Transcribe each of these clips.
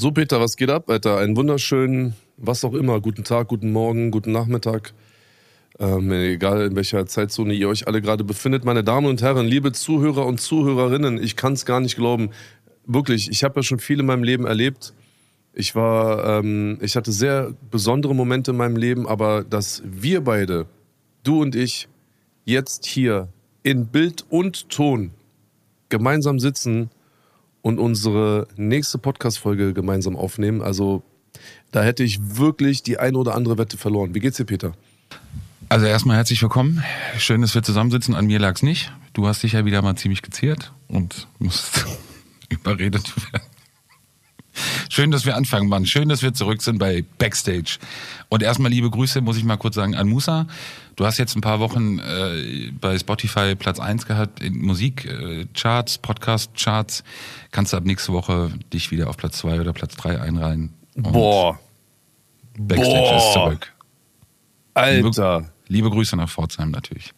So, Peter, was geht ab, Alter? Einen wunderschönen, was auch immer, guten Tag, guten Morgen, guten Nachmittag. Ähm, egal in welcher Zeitzone ihr euch alle gerade befindet. Meine Damen und Herren, liebe Zuhörer und Zuhörerinnen, ich kann es gar nicht glauben. Wirklich, ich habe ja schon viel in meinem Leben erlebt. Ich war, ähm, ich hatte sehr besondere Momente in meinem Leben, aber dass wir beide, du und ich, jetzt hier in Bild und Ton gemeinsam sitzen und unsere nächste Podcast-Folge gemeinsam aufnehmen. Also da hätte ich wirklich die eine oder andere Wette verloren. Wie geht's dir, Peter? Also erstmal herzlich willkommen. Schön, dass wir zusammensitzen. An mir lag's nicht. Du hast dich ja wieder mal ziemlich geziert und musst überredet werden. Schön, dass wir anfangen, Mann. Schön, dass wir zurück sind bei Backstage. Und erstmal liebe Grüße, muss ich mal kurz sagen, an Musa. Du hast jetzt ein paar Wochen äh, bei Spotify Platz 1 gehabt in Musikcharts, äh, Podcast-Charts. Kannst du ab nächste Woche dich wieder auf Platz 2 oder Platz 3 einreihen. Boah. Backstage Boah. ist zurück. Alter. Liebe, liebe Grüße nach Pforzheim natürlich.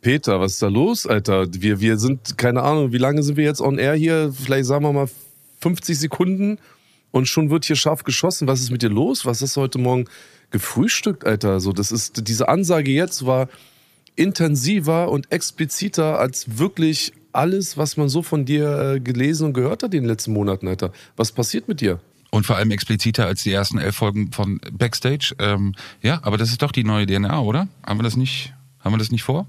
Peter, was ist da los, Alter? Wir, wir sind, keine Ahnung, wie lange sind wir jetzt on air hier? Vielleicht sagen wir mal 50 Sekunden und schon wird hier scharf geschossen. Was ist mit dir los? Was hast du heute Morgen gefrühstückt, Alter? So, das ist, diese Ansage jetzt war intensiver und expliziter als wirklich alles, was man so von dir äh, gelesen und gehört hat in den letzten Monaten, Alter. Was passiert mit dir? Und vor allem expliziter als die ersten elf Folgen von Backstage. Ähm, ja, aber das ist doch die neue DNA, oder? Haben wir das nicht, haben wir das nicht vor?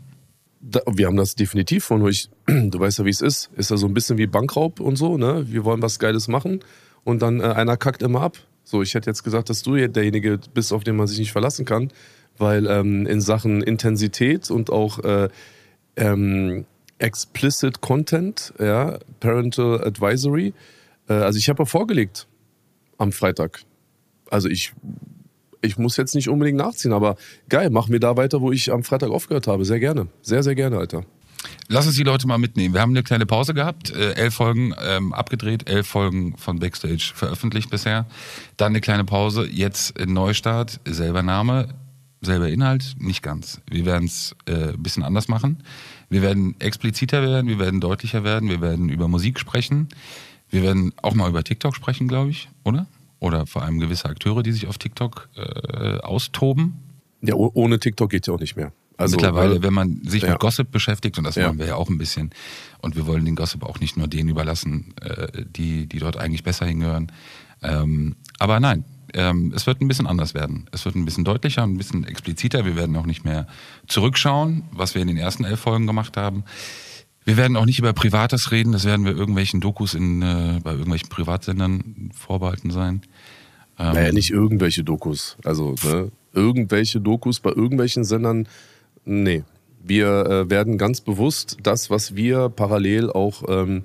Da, wir haben das definitiv von euch. Du weißt ja, wie es ist. Ist ja so ein bisschen wie Bankraub und so, ne? Wir wollen was Geiles machen und dann äh, einer kackt immer ab. So, ich hätte jetzt gesagt, dass du derjenige bist, auf den man sich nicht verlassen kann, weil ähm, in Sachen Intensität und auch äh, ähm, explicit Content, ja, Parental Advisory. Äh, also ich habe ja vorgelegt am Freitag. Also ich ich muss jetzt nicht unbedingt nachziehen, aber geil, machen wir da weiter, wo ich am Freitag aufgehört habe. Sehr gerne. Sehr, sehr gerne, Alter. Lass uns die Leute mal mitnehmen. Wir haben eine kleine Pause gehabt, äh, elf Folgen ähm, abgedreht, elf Folgen von Backstage veröffentlicht bisher. Dann eine kleine Pause, jetzt Neustart, selber Name, selber Inhalt, nicht ganz. Wir werden es äh, ein bisschen anders machen. Wir werden expliziter werden, wir werden deutlicher werden, wir werden über Musik sprechen. Wir werden auch mal über TikTok sprechen, glaube ich, oder? Oder vor allem gewisse Akteure, die sich auf TikTok äh, austoben. Ja, oh- ohne TikTok geht ja auch nicht mehr. Also, Mittlerweile, äh, wenn man sich ja. mit Gossip beschäftigt, und das Ja. wollen wir ja auch ein bisschen, und wir wollen den Gossip auch nicht nur denen überlassen, äh, die, die dort eigentlich besser hingehören. Ähm, aber nein, ähm, es wird ein bisschen anders werden. Es wird ein bisschen deutlicher, ein bisschen expliziter. Wir werden auch nicht mehr zurückschauen, was wir in den ersten elf Folgen gemacht haben. Wir werden auch nicht über Privates reden, das werden wir irgendwelchen Dokus in, äh, bei irgendwelchen Privatsendern vorbehalten sein. Ähm, Naja, nicht irgendwelche Dokus. Also, ne, irgendwelche Dokus bei irgendwelchen Sendern, nee. Wir äh, werden ganz bewusst das, was wir parallel auch ähm,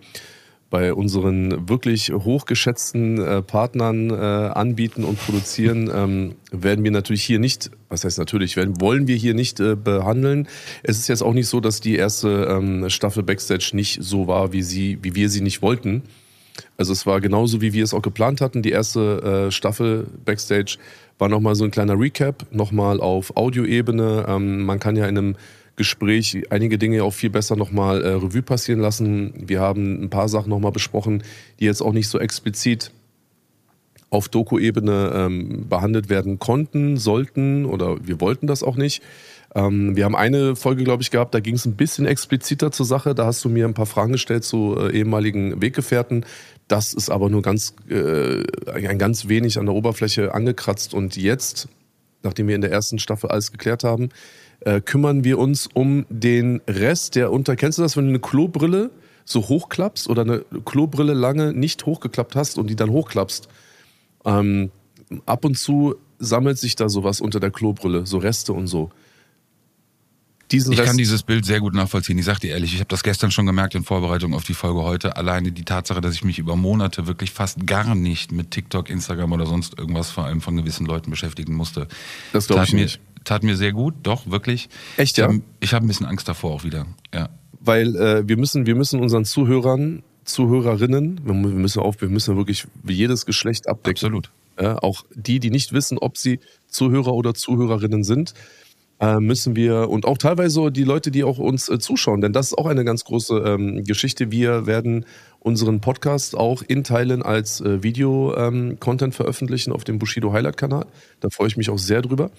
bei unseren wirklich hochgeschätzten äh, Partnern äh, anbieten und produzieren, ähm, werden wir natürlich hier nicht, was heißt natürlich, werden, wollen wir hier nicht äh, behandeln. Es ist jetzt auch nicht so, dass die erste ähm, Staffel Backstage nicht so war, wie, sie, wie wir sie nicht wollten. Also es war genauso, wie wir es auch geplant hatten. Die erste äh, Staffel Backstage war nochmal so ein kleiner Recap, nochmal auf Audioebene. Ähm, man kann ja in einem Gespräch einige Dinge auch viel besser nochmal äh, Revue passieren lassen. Wir haben ein paar Sachen nochmal besprochen, die jetzt auch nicht so explizit auf Doku-Ebene ähm, behandelt werden konnten, sollten oder wir wollten das auch nicht. Ähm, wir haben eine Folge, glaube ich, gehabt, da ging es ein bisschen expliziter zur Sache. Da hast du mir ein paar Fragen gestellt zu äh, ehemaligen Weggefährten. Das ist aber nur ganz, äh, ein ganz wenig an der Oberfläche angekratzt. Und jetzt, nachdem wir in der ersten Staffel alles geklärt haben, äh, kümmern wir uns um den Rest, der unter, kennst du das, wenn du eine Klobrille so hochklappst oder eine Klobrille lange nicht hochgeklappt hast und die dann hochklappst? Ähm, ab und zu sammelt sich da sowas unter der Klobrille, so Reste und so. Diesen Ich Rest. kann dieses Bild sehr gut nachvollziehen. Ich sag dir ehrlich, ich habe das gestern schon gemerkt in Vorbereitung auf die Folge heute. Alleine die Tatsache, dass ich mich über Monate wirklich fast gar nicht mit TikTok, Instagram oder sonst irgendwas vor allem von gewissen Leuten beschäftigen musste. Das glaub tat ich mir, nicht. Tat mir sehr gut, doch, wirklich. Echt, ich ja? Hab, ich habe ein bisschen Angst davor auch wieder. Ja. weil äh, wir müssen, wir müssen unseren Zuhörern, Zuhörerinnen, wir müssen auf, wir müssen wirklich jedes Geschlecht abdecken. Absolut. Ja, auch die, die nicht wissen, ob sie Zuhörer oder Zuhörerinnen sind, äh, müssen wir und auch teilweise die Leute, die auch uns äh, zuschauen, denn das ist auch eine ganz große ähm, Geschichte. Wir werden unseren Podcast auch in Teilen als äh, Video-Content veröffentlichen auf dem Bushido Highlight-Kanal. Da freue ich mich auch sehr drüber.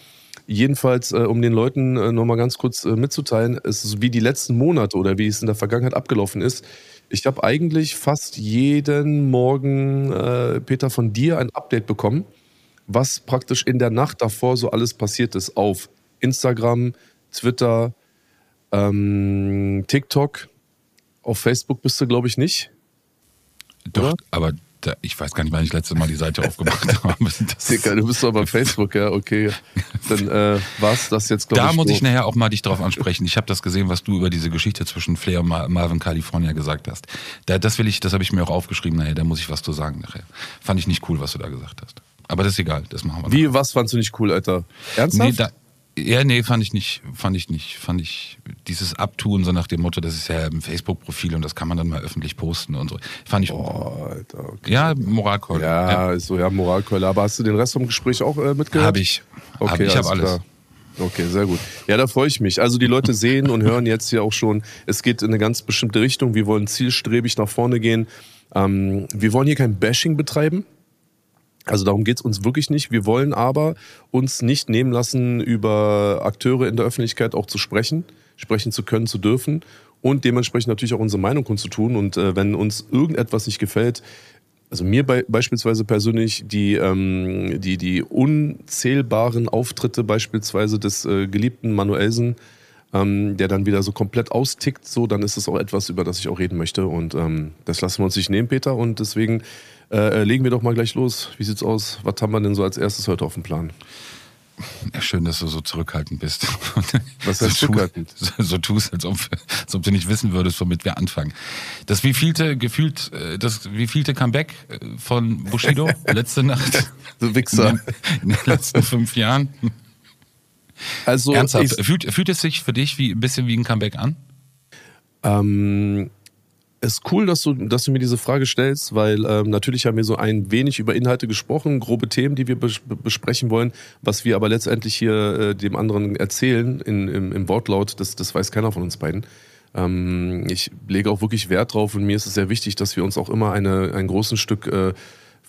Jedenfalls, äh, um den Leuten äh, nochmal ganz kurz äh, mitzuteilen, es ist wie die letzten Monate oder wie es in der Vergangenheit abgelaufen ist. Ich habe eigentlich fast jeden Morgen, Peter, von dir ein Update bekommen, was praktisch in der Nacht davor so alles passiert ist auf Instagram, Twitter, ähm, TikTok. Auf Facebook bist du, glaube ich, nicht. Doch, Oder? aber da, ich weiß gar nicht, wann ich letztes Mal die Seite aufgemacht habe. Dicker, du bist doch bei Facebook, ja, okay. Dann äh, war's das jetzt, glaube da ich. muss so. ich nachher auch mal dich drauf ansprechen. Ich habe das gesehen, was du über diese Geschichte zwischen Flair und Ma- Marvin California gesagt hast. Da, das will ich, das habe ich mir auch aufgeschrieben nachher. Da muss ich was zu sagen nachher. Fand ich nicht cool, was du da gesagt hast. Aber das ist egal, das machen wir. Wie, was fandst du nicht cool, Alter? Ernsthaft? Nee, da, ja, nee, fand ich nicht, fand ich nicht, fand ich dieses Abtun so nach dem Motto, das ist ja ein Facebook-Profil und das kann man dann mal öffentlich posten und so. Fand ich, oh, Alter, okay. ja, Moralkeule. Ja, ist so, ja, Moralkeule. Aber hast du den Rest vom Gespräch auch äh, mitgehört? Habe ich. Okay, hab, ich habe alles. klar. Okay, sehr gut. Ja, da freue ich mich. Also die Leute sehen und hören jetzt hier auch schon, es geht in eine ganz bestimmte Richtung. Wir wollen zielstrebig nach vorne gehen. Ähm, wir wollen hier kein Bashing betreiben. Also darum geht's uns wirklich nicht. Wir wollen aber uns nicht nehmen lassen, über Akteure in der Öffentlichkeit auch zu sprechen, sprechen zu können, zu dürfen und dementsprechend natürlich auch unsere Meinung kundzutun. Und äh, wenn uns irgendetwas nicht gefällt, also mir bei, beispielsweise persönlich die, ähm, die, die unzählbaren Auftritte beispielsweise des äh, geliebten Manuelsen, ähm, der dann wieder so komplett austickt, so, dann ist es auch etwas, über das ich auch reden möchte. Und ähm, das lassen wir uns nicht nehmen, Peter. Und deswegen äh, legen wir doch mal gleich los. Wie sieht's aus? Was haben wir denn so als erstes heute auf dem Plan? Ja, schön, dass du so zurückhaltend bist. Was heißt so zurückhaltend? So, so tust, als ob, als ob du nicht wissen würdest, womit wir anfangen. Das wievielte, gefühlt, äh, das wievielte Comeback äh, von Bushido letzte Nacht? Du In Wichser. den, in den letzten fünf Jahren? Also, Ernsthaft, ich, fühlt, fühlt es sich für dich wie, ein bisschen wie ein Comeback an? Ähm, ist cool, dass du, dass du mir diese Frage stellst, weil ähm, natürlich haben wir so ein wenig über Inhalte gesprochen, grobe Themen, die wir bes besprechen wollen, was wir aber letztendlich hier äh, dem anderen erzählen in, im, im Wortlaut, das, das weiß keiner von uns beiden. Ähm, ich lege auch wirklich Wert drauf und mir ist es sehr wichtig, dass wir uns auch immer eine, ein großes Stück äh,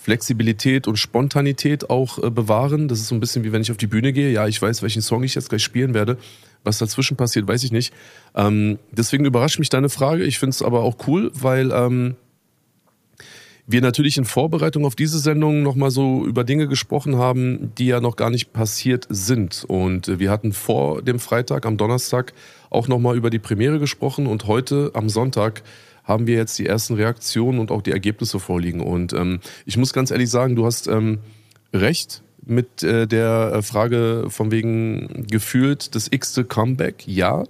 Flexibilität und Spontanität auch äh, bewahren. Das ist so ein bisschen wie wenn ich auf die Bühne gehe. Ja, ich weiß, welchen Song ich jetzt gleich spielen werde. Was dazwischen passiert, weiß ich nicht. Ähm, deswegen überrascht mich deine Frage. Ich finde es aber auch cool, weil ähm, wir natürlich in Vorbereitung auf diese Sendung nochmal so über Dinge gesprochen haben, die ja noch gar nicht passiert sind. Und äh, wir hatten vor dem Freitag, am Donnerstag, auch nochmal über die Premiere gesprochen. Und heute, am Sonntag, haben wir jetzt die ersten Reaktionen und auch die Ergebnisse vorliegen. Und ähm, ich muss ganz ehrlich sagen, du hast ähm, recht mit äh, der äh, Frage von wegen gefühlt das x-te Comeback. Ja.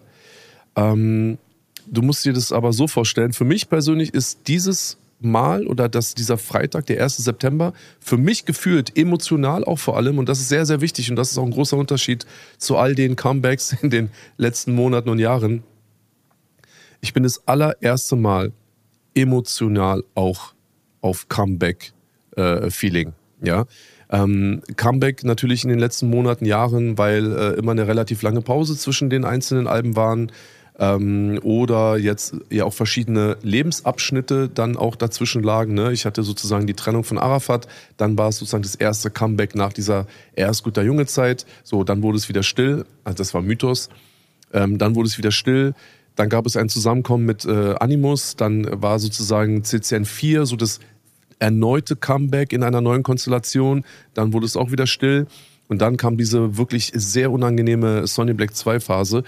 Ähm, du musst dir das aber so vorstellen. Für mich persönlich ist dieses Mal oder das, dieser Freitag, der 1. September, für mich gefühlt emotional auch vor allem. Und das ist sehr, sehr wichtig. Und das ist auch ein großer Unterschied zu all den Comebacks in den letzten Monaten und Jahren. Ich bin das allererste Mal emotional auch auf Comeback-Feeling. ja. Ähm, Comeback natürlich in den letzten Monaten, Jahren, weil äh, immer eine relativ lange Pause zwischen den einzelnen Alben waren ähm, oder jetzt ja auch verschiedene Lebensabschnitte dann auch dazwischen lagen. Ne? Ich hatte sozusagen die Trennung von Arafat, dann war es sozusagen das erste Comeback nach dieser erst guter junge Zeit. So, dann wurde es wieder still, also das war Mythos. Ähm, dann wurde es wieder still. Dann gab es ein Zusammenkommen mit äh, Animus. Dann war sozusagen CCN 4 so das erneute Comeback in einer neuen Konstellation. Dann wurde es auch wieder still. Und dann kam diese wirklich sehr unangenehme Sony Black 2 Phase,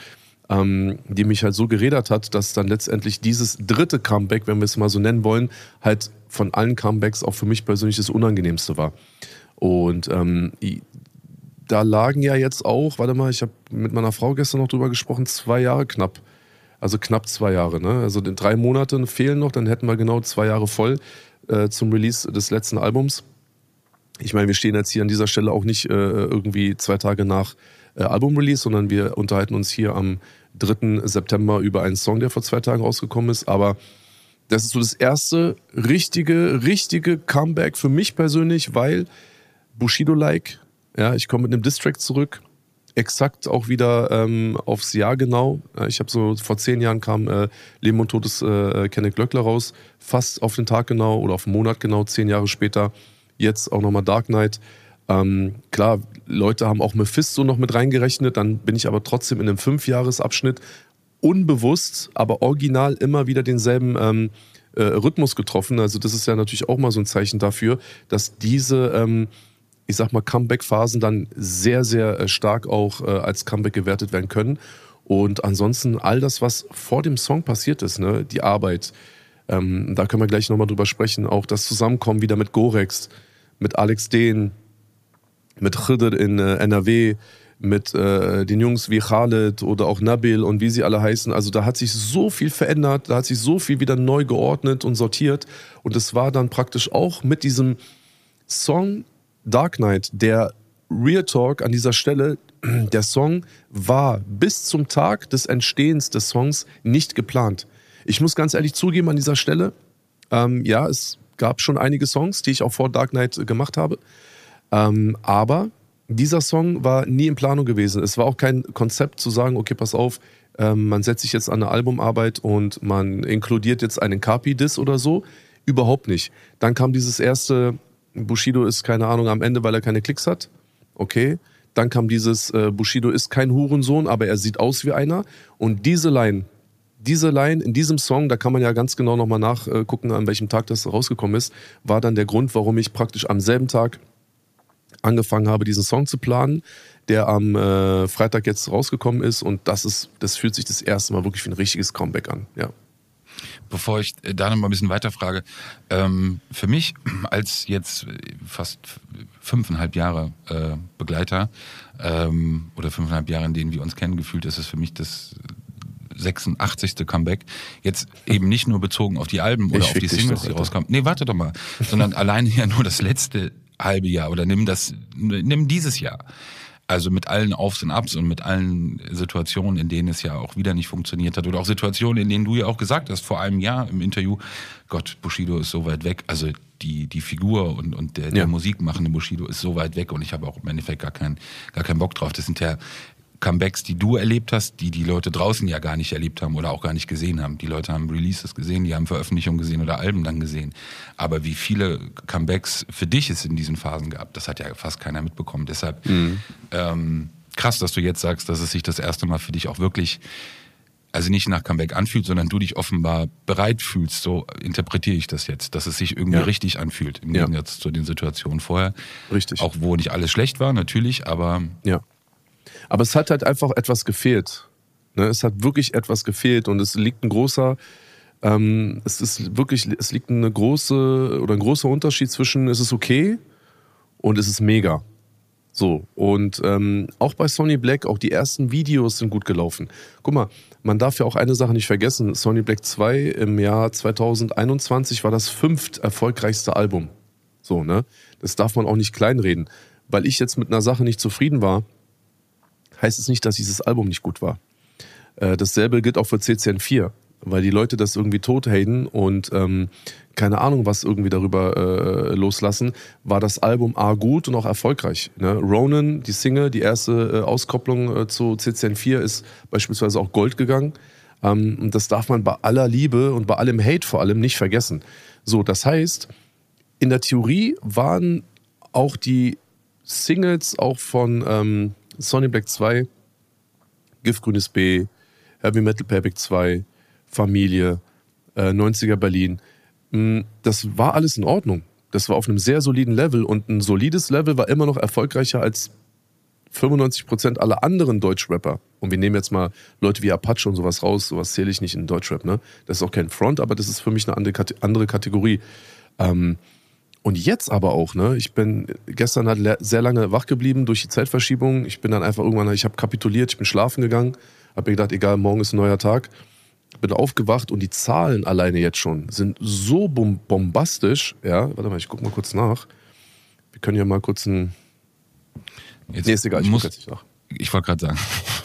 ähm, die mich halt so gerädert hat, dass dann letztendlich dieses dritte Comeback, wenn wir es mal so nennen wollen, halt von allen Comebacks auch für mich persönlich das unangenehmste war. Und ähm, da lagen ja jetzt auch, warte mal, ich habe mit meiner Frau gestern noch drüber gesprochen, zwei Jahre knapp. Also knapp zwei Jahre. Ne? Also drei Monate fehlen noch, dann hätten wir genau zwei Jahre voll äh, zum Release des letzten Albums. Ich meine, wir stehen jetzt hier an dieser Stelle auch nicht äh, irgendwie zwei Tage nach äh, Album-Release, sondern wir unterhalten uns hier am 3. September über einen Song, der vor zwei Tagen rausgekommen ist. Aber das ist so das erste richtige, richtige Comeback für mich persönlich, weil Bushido-like, ja, ich komme mit einem Distrack zurück, exakt auch wieder ähm, aufs Jahr genau. Ich habe so vor zehn Jahren kam äh, Leben und Tod des äh, Kenneth Glöckler raus, fast auf den Tag genau oder auf den Monat genau, zehn Jahre später. Jetzt auch nochmal Dark Knight. Ähm, klar, Leute haben auch Mephisto noch mit reingerechnet, dann bin ich aber trotzdem in einem Fünfjahresabschnitt unbewusst, aber original immer wieder denselben ähm, äh, Rhythmus getroffen. Also das ist ja natürlich auch mal so ein Zeichen dafür, dass diese, ähm, ich sag mal, Comeback-Phasen dann sehr, sehr äh, stark auch äh, als Comeback gewertet werden können. Und ansonsten all das, was vor dem Song passiert ist, ne, die Arbeit, ähm, da können wir gleich nochmal drüber sprechen, auch das Zusammenkommen wieder mit Gorex, mit Alex Dehn, mit Khidr in äh, NRW, mit äh, den Jungs wie Khaled oder auch Nabil und wie sie alle heißen. Also da hat sich so viel verändert, da hat sich so viel wieder neu geordnet und sortiert. Und es war dann praktisch auch mit diesem Song Dark Knight, der Real Talk an dieser Stelle, der Song war bis zum Tag des Entstehens des Songs nicht geplant. Ich muss ganz ehrlich zugeben an dieser Stelle, ähm, ja, es gab schon einige Songs, die ich auch vor Dark Knight gemacht habe. Ähm, aber dieser Song war nie in Planung gewesen. Es war auch kein Konzept zu sagen, okay, pass auf, ähm, man setzt sich jetzt an eine Albumarbeit und man inkludiert jetzt einen Capi-Diss oder so. Überhaupt nicht. Dann kam dieses erste, Bushido ist keine Ahnung am Ende, weil er keine Klicks hat. Okay. Dann kam dieses, äh, Bushido ist kein Hurensohn, aber er sieht aus wie einer. Und diese Line, diese Line in diesem Song, da kann man ja ganz genau nochmal nachgucken, an welchem Tag das rausgekommen ist, war dann der Grund, warum ich praktisch am selben Tag angefangen habe, diesen Song zu planen, der am äh, Freitag jetzt rausgekommen ist. Und das ist, das fühlt sich das erste Mal wirklich wie ein richtiges Comeback an. Ja. Bevor ich äh, da noch mal ein bisschen weiterfrage, ähm, für mich als jetzt fast fünfeinhalb Jahre äh, Begleiter ähm, oder fünfeinhalb Jahre, in denen wir uns kennen, gefühlt ist es für mich das 86. Comeback. Jetzt eben nicht nur bezogen auf die Alben oder auf die Singles, die rauskommen. Nee, warte doch mal. Sondern alleine ja nur das letzte halbe Jahr oder nimm das, nimm dieses Jahr. Also mit allen Aufs und Abs und mit allen Situationen, in denen es ja auch wieder nicht funktioniert hat oder auch Situationen, in denen du ja auch gesagt hast vor einem Jahr im Interview, Gott, Bushido ist so weit weg. Also die, die Figur und, und der, der Musikmachende Bushido ist so weit weg und ich habe auch im Endeffekt gar keinen gar keinen Bock drauf. Das sind ja Comebacks, die du erlebt hast, die die Leute draußen ja gar nicht erlebt haben oder auch gar nicht gesehen haben. Die Leute haben Releases gesehen, die haben Veröffentlichungen gesehen oder Alben dann gesehen. Aber wie viele Comebacks für dich es in diesen Phasen gab, das hat ja fast keiner mitbekommen. Deshalb mhm. ähm, krass, dass du jetzt sagst, dass es sich das erste Mal für dich auch wirklich also nicht nach Comeback anfühlt, sondern du dich offenbar bereit fühlst. So interpretiere ich das jetzt, dass es sich irgendwie ja. richtig anfühlt im Gegensatz ja. zu den Situationen vorher. Richtig. Auch wo nicht alles schlecht war, natürlich, aber ja. Aber es hat halt einfach etwas gefehlt. Ne? Es hat wirklich etwas gefehlt und es liegt ein großer, ähm, es ist wirklich, es liegt eine große oder ein großer Unterschied zwischen es ist okay und es ist mega. So, und ähm, auch bei Sony Black, auch die ersten Videos sind gut gelaufen. Guck mal, man darf ja auch eine Sache nicht vergessen. Sony Black 2 im Jahr 2021 war das fünft erfolgreichste Album. So, ne? Das darf man auch nicht kleinreden. Weil ich jetzt mit einer Sache nicht zufrieden war, heißt es nicht, dass dieses Album nicht gut war. Äh, dasselbe gilt auch für CCN4, weil die Leute das irgendwie tothaten und ähm, keine Ahnung, was irgendwie darüber äh, loslassen, war das Album A gut und auch erfolgreich. Ne? Ronan, die Single, die erste äh, Auskopplung äh, zu CCN4 ist beispielsweise auch Gold gegangen. Ähm, und das darf man bei aller Liebe und bei allem Hate vor allem nicht vergessen. So, das heißt, in der Theorie waren auch die Singles auch von ähm, Sony Black 2, Giftgrünes B, Heavy Metal Payback 2, Familie, äh, 90er Berlin. Mm, das war alles in Ordnung. Das war auf einem sehr soliden Level und ein solides Level war immer noch erfolgreicher als 95% aller anderen Deutschrapper. Und wir nehmen jetzt mal Leute wie Apache und sowas raus, sowas zähle ich nicht in Deutschrap, ne? Das ist auch kein Front, aber das ist für mich eine andere, Kategorie. Ähm, Und jetzt aber auch, ne? Ich bin gestern halt sehr lange wach geblieben durch die Zeitverschiebung. Ich bin dann einfach irgendwann, ich habe kapituliert, ich bin schlafen gegangen, habe mir gedacht, egal, morgen ist ein neuer Tag. Bin aufgewacht und die Zahlen alleine jetzt schon sind so bom bombastisch. Ja, warte mal, ich guck mal kurz nach. Wir können ja mal kurz ein. Jetzt Nee, ist egal, ich muss, jetzt nicht nach. Ich wollte gerade sagen.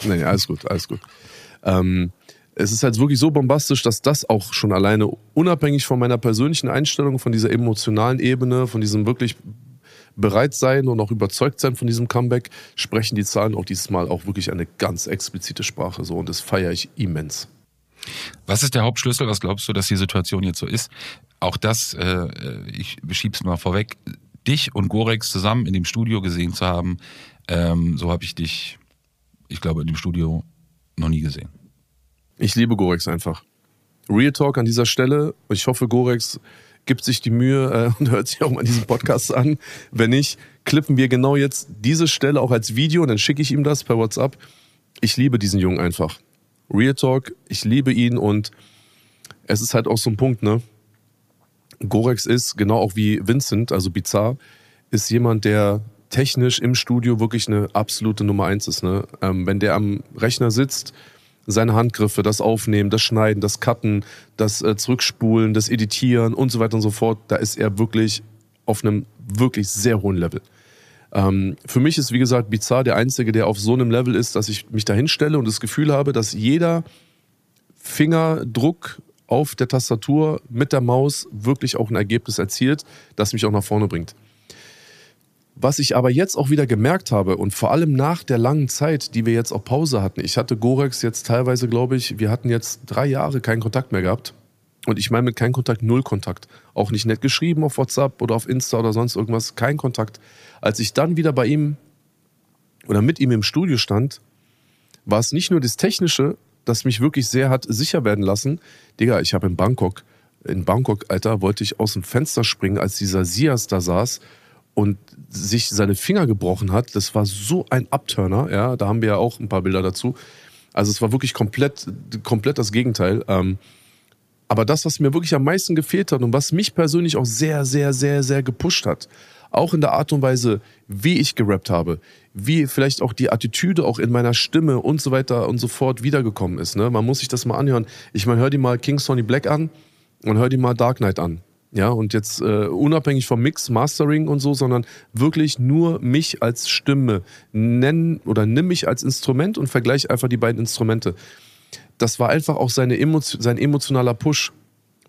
Nee, nee, alles gut, alles gut. Ähm, es ist halt wirklich so bombastisch, dass das auch schon alleine unabhängig von meiner persönlichen Einstellung, von dieser emotionalen Ebene, von diesem wirklich Bereitsein und auch Überzeugtsein von diesem Comeback, sprechen die Zahlen auch dieses Mal auch wirklich eine ganz explizite Sprache. So, und das feiere ich immens. Was ist der Hauptschlüssel? Was glaubst du, dass die Situation jetzt so ist? Auch das, äh, ich schieb's mal vorweg, dich und Gorex zusammen in dem Studio gesehen zu haben, ähm, so habe ich dich, ich glaube, in dem Studio noch nie gesehen. Ich liebe Gorex einfach. Real Talk an dieser Stelle. Ich hoffe, Gorex gibt sich die Mühe äh, und hört sich auch mal diesen Podcast an. Wenn nicht, klippen wir genau jetzt diese Stelle auch als Video und dann schicke ich ihm das per WhatsApp. Ich liebe diesen Jungen einfach. Real Talk, ich liebe ihn und es ist halt auch so ein Punkt, ne? Gorex ist, genau auch wie Vincent, also Bizarre, ist jemand, der technisch im Studio wirklich eine absolute Nummer eins ist. Ne? Ähm, wenn der am Rechner sitzt, seine Handgriffe, das Aufnehmen, das Schneiden, das Cutten, das äh, Zurückspulen, das Editieren und so weiter und so fort, da ist er wirklich auf einem wirklich sehr hohen Level. Ähm, für mich ist, wie gesagt, Bizarre der Einzige, der auf so einem Level ist, dass ich mich da hinstelle und das Gefühl habe, dass jeder Fingerdruck auf der Tastatur mit der Maus wirklich auch ein Ergebnis erzielt, das mich auch nach vorne bringt. Was ich aber jetzt auch wieder gemerkt habe und vor allem nach der langen Zeit, die wir jetzt auf Pause hatten, ich hatte Gorex jetzt teilweise, glaube ich, wir hatten jetzt drei Jahre keinen Kontakt mehr gehabt. Und ich meine mit kein Kontakt, null Kontakt. Auch nicht nett geschrieben auf WhatsApp oder auf Insta oder sonst irgendwas, kein Kontakt. Als ich dann wieder bei ihm oder mit ihm im Studio stand, war es nicht nur das Technische, das mich wirklich sehr hat sicher werden lassen. Digga, ich habe in Bangkok, in Bangkok, Alter, wollte ich aus dem Fenster springen, als dieser Sias da saß und sich seine Finger gebrochen hat. Das war so ein Abturner, ja. Da haben wir ja auch ein paar Bilder dazu. Also es war wirklich komplett, komplett das Gegenteil. Ähm, aber das, was mir wirklich am meisten gefehlt hat und was mich persönlich auch sehr, sehr, sehr, sehr gepusht hat, auch in der Art und Weise, wie ich gerappt habe, wie vielleicht auch die Attitüde auch in meiner Stimme und so weiter und so fort wiedergekommen ist. Ne? Man muss sich das mal anhören. Ich meine, hör dir mal King Sonny Black an und hör dir mal Dark Knight an. Ja, und jetzt äh, unabhängig vom Mix, Mastering und so, sondern wirklich nur mich als Stimme nennen oder nimm mich als Instrument und vergleich einfach die beiden Instrumente. Das war einfach auch seine Emotio sein emotionaler Push.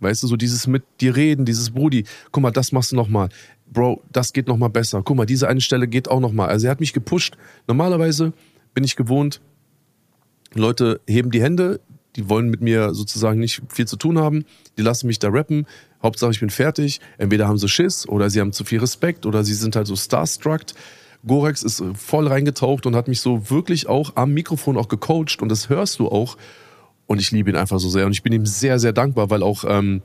Weißt du, so dieses mit dir reden, dieses Brudi, guck mal, das machst du nochmal. Bro, das geht nochmal besser. Guck mal, diese eine Stelle geht auch nochmal. Also er hat mich gepusht. Normalerweise bin ich gewohnt, Leute heben die Hände, die wollen mit mir sozusagen nicht viel zu tun haben, die lassen mich da rappen. Hauptsache, ich bin fertig. Entweder haben sie Schiss oder sie haben zu viel Respekt oder sie sind halt so starstruck. Gorex ist voll reingetaucht und hat mich so wirklich auch am Mikrofon auch gecoacht und das hörst du auch. Und ich liebe ihn einfach so sehr und ich bin ihm sehr, sehr dankbar, weil auch ähm,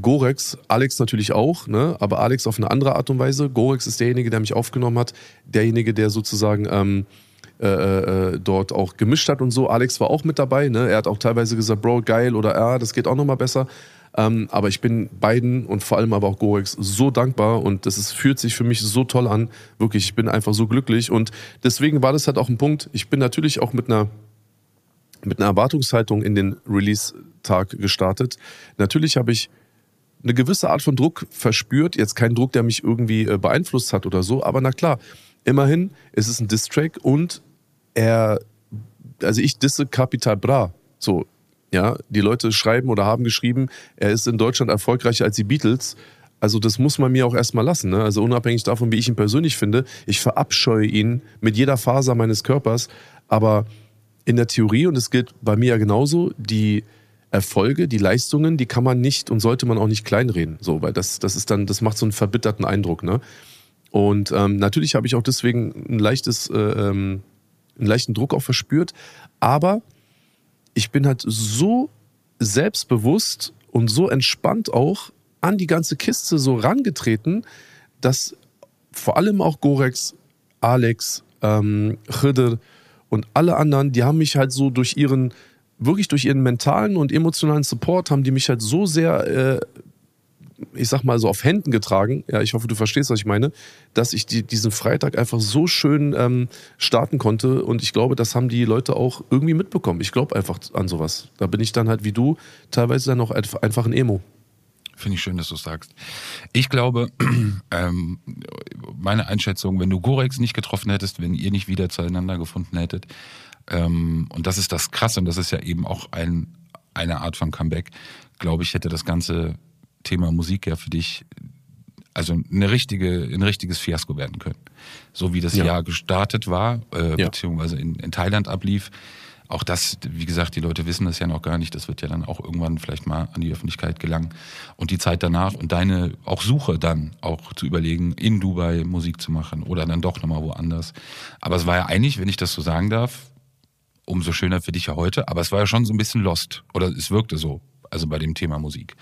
Gorex, Alex natürlich auch, ne? aber Alex auf eine andere Art und Weise. Gorex ist derjenige, der mich aufgenommen hat, derjenige, der sozusagen ähm, äh, äh, dort auch gemischt hat und so. Alex war auch mit dabei. Ne? Er hat auch teilweise gesagt, Bro, geil oder ja, das geht auch nochmal besser. Ähm, aber ich bin beiden und vor allem aber auch Gorex so dankbar und das ist, fühlt sich für mich so toll an. Wirklich, ich bin einfach so glücklich und deswegen war das halt auch ein Punkt. Ich bin natürlich auch mit einer mit einer Erwartungshaltung in den Release-Tag gestartet. Natürlich habe ich eine gewisse Art von Druck verspürt. Jetzt kein Druck, der mich irgendwie äh, beeinflusst hat oder so, aber na klar, immerhin ist es ein Diss-Track und er, also ich disse Capital Bra. So, ja, die Leute schreiben oder haben geschrieben, er ist in Deutschland erfolgreicher als die Beatles. Also das muss man mir auch erstmal lassen. Ne? Also unabhängig davon, wie ich ihn persönlich finde, ich verabscheue ihn mit jeder Faser meines Körpers. Aber in der Theorie, und es gilt bei mir ja genauso, die Erfolge, die Leistungen, die kann man nicht und sollte man auch nicht kleinreden. So, weil das, das ist dann, das macht so einen verbitterten Eindruck, ne? Und ähm, natürlich habe ich auch deswegen ein leichtes, äh, ähm, einen leichten Druck auch verspürt. Aber ich bin halt so selbstbewusst und so entspannt auch an die ganze Kiste so rangetreten, dass vor allem auch Gorex, Alex, ähm, und alle anderen, die haben mich halt so durch ihren, wirklich durch ihren mentalen und emotionalen Support, haben die mich halt so sehr äh, ich sag mal so auf Händen getragen. Ja, ich hoffe, du verstehst, was ich meine, dass ich die, diesen Freitag einfach so schön ähm, starten konnte. Und ich glaube, das haben die Leute auch irgendwie mitbekommen. Ich glaube einfach an sowas. Da bin ich dann halt wie du teilweise dann auch einfach ein Emo. Finde ich schön, dass du sagst. Ich glaube, ähm, meine Einschätzung, wenn du Gorex nicht getroffen hättest, wenn ihr nicht wieder zueinander gefunden hättet, ähm, und das ist das Krasse, und das ist ja eben auch ein, eine Art von Comeback, glaube ich, hätte das ganze Thema Musik ja für dich also eine richtige, ein richtiges Fiasko werden können. So wie das ja. Jahr gestartet war, äh, ja. beziehungsweise in, in Thailand ablief, auch das, wie gesagt, die Leute wissen das ja noch gar nicht. Das wird ja dann auch irgendwann vielleicht mal an die Öffentlichkeit gelangen. Und die Zeit danach und deine auch Suche dann auch zu überlegen, in Dubai Musik zu machen oder dann doch nochmal woanders. Aber es war ja eigentlich, wenn ich das so sagen darf, umso schöner für dich ja heute. Aber es war ja schon so ein bisschen lost. Oder es wirkte so. Also bei dem Thema Musik.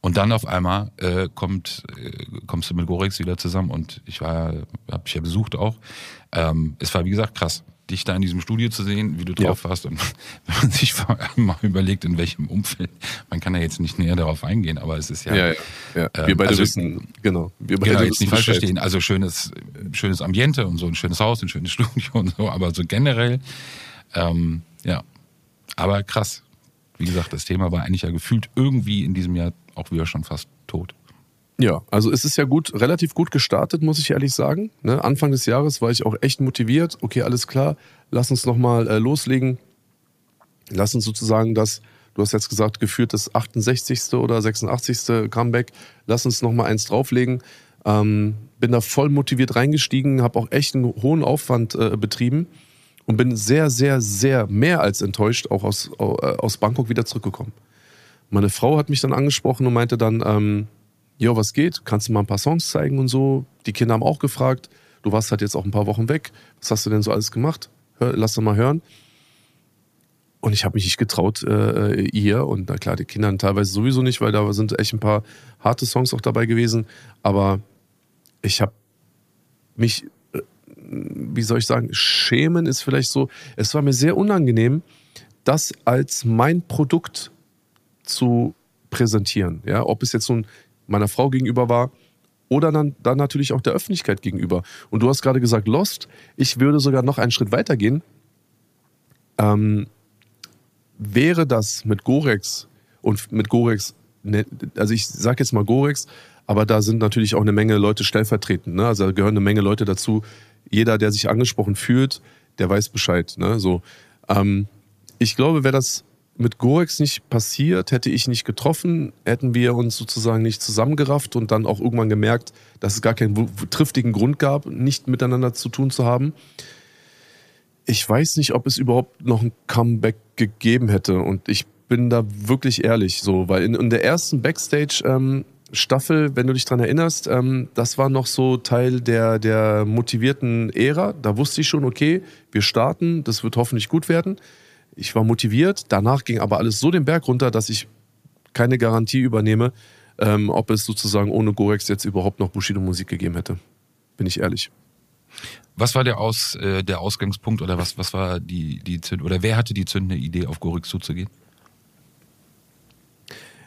Und dann auf einmal äh, kommt, äh, kommst du mit Gorex wieder zusammen und ich war, habe ich ja besucht auch. Ähm, es war wie gesagt krass dich da in diesem Studio zu sehen, wie du drauf ja. warst und wenn man sich mal überlegt, in welchem Umfeld, man kann ja jetzt nicht näher darauf eingehen, aber es ist ja. ja, ja, ja. Wir ähm, beide also, wissen, genau. Wir beide genau, jetzt nicht falsch verstehen. Also schönes, schönes Ambiente und so ein schönes Haus, ein schönes Studio und so, aber so generell, ähm, ja. Aber krass. Wie gesagt, das Thema war eigentlich ja gefühlt irgendwie in diesem Jahr auch wieder schon fast tot. Ja, also es ist ja gut, relativ gut gestartet, muss ich ehrlich sagen. Ne? Anfang des Jahres war ich auch echt motiviert. Okay, alles klar, lass uns nochmal äh, loslegen. Lass uns sozusagen das, du hast jetzt gesagt, geführt das 68. oder 86. Comeback. Lass uns nochmal eins drauflegen. Ähm, bin da voll motiviert reingestiegen, habe auch echt einen hohen Aufwand äh, betrieben und bin sehr, sehr, sehr mehr als enttäuscht auch aus, äh, aus Bangkok wieder zurückgekommen. Meine Frau hat mich dann angesprochen und meinte dann, ähm, jo, was geht? Kannst du mal ein paar Songs zeigen und so? Die Kinder haben auch gefragt. Du warst halt jetzt auch ein paar Wochen weg. Was hast du denn so alles gemacht? Hör, lass doch mal hören. Und ich habe mich nicht getraut, äh, ihr und na klar, die Kinder teilweise sowieso nicht, weil da sind echt ein paar harte Songs auch dabei gewesen. Aber ich habe mich, äh, wie soll ich sagen, schämen ist vielleicht so. Es war mir sehr unangenehm, das als mein Produkt zu präsentieren. Ja, ob es jetzt ein meiner Frau gegenüber war oder dann, dann natürlich auch der Öffentlichkeit gegenüber. Und du hast gerade gesagt, Lost. Ich würde sogar noch einen Schritt weiter gehen. Ähm, wäre das mit Gorex und mit Gorex, ne, also ich sage jetzt mal Gorex, aber da sind natürlich auch eine Menge Leute stellvertretend. Ne? Also da gehören eine Menge Leute dazu. Jeder, der sich angesprochen fühlt, der weiß Bescheid. Ne? So, ähm, ich glaube, wäre das mit Gorex nicht passiert, hätte ich nicht getroffen, hätten wir uns sozusagen nicht zusammengerafft und dann auch irgendwann gemerkt, dass es gar keinen triftigen Grund gab, nicht miteinander zu tun zu haben. Ich weiß nicht, ob es überhaupt noch ein Comeback gegeben hätte und ich bin da wirklich ehrlich so, weil in, in der ersten Backstage ähm, Staffel, wenn du dich dran erinnerst, ähm, das war noch so Teil der, der motivierten Ära. Da wusste ich schon, okay, wir starten, das wird hoffentlich gut werden. Ich war motiviert, danach ging aber alles so den Berg runter, dass ich keine Garantie übernehme, ähm, ob es sozusagen ohne Gorex jetzt überhaupt noch Bushido-Musik gegeben hätte. Bin ich ehrlich. Was war der, Aus, äh, der Ausgangspunkt oder was, was war die, die Zünd oder wer hatte die zündende Idee, auf Gorex zuzugehen?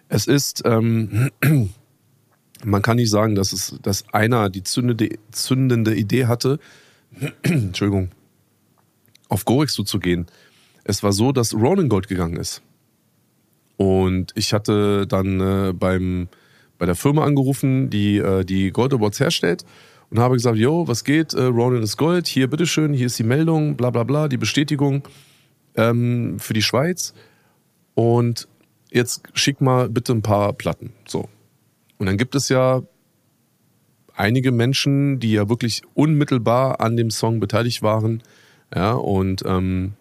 Es ist, ähm, man kann nicht sagen, dass es, dass einer die zündende, zündende Idee hatte, Entschuldigung, auf Gorex zuzugehen. Es war so, dass Ronin Gold gegangen ist. Und ich hatte dann äh, beim, bei der Firma angerufen, die äh, die Gold Awards herstellt und habe gesagt, yo, was geht, äh, Ronin ist Gold, hier bitteschön, hier ist die Meldung, bla bla bla, die Bestätigung ähm, für die Schweiz. Und jetzt schick mal bitte ein paar Platten. So. Und dann gibt es ja einige Menschen, die ja wirklich unmittelbar an dem Song beteiligt waren. Ja, und ähm,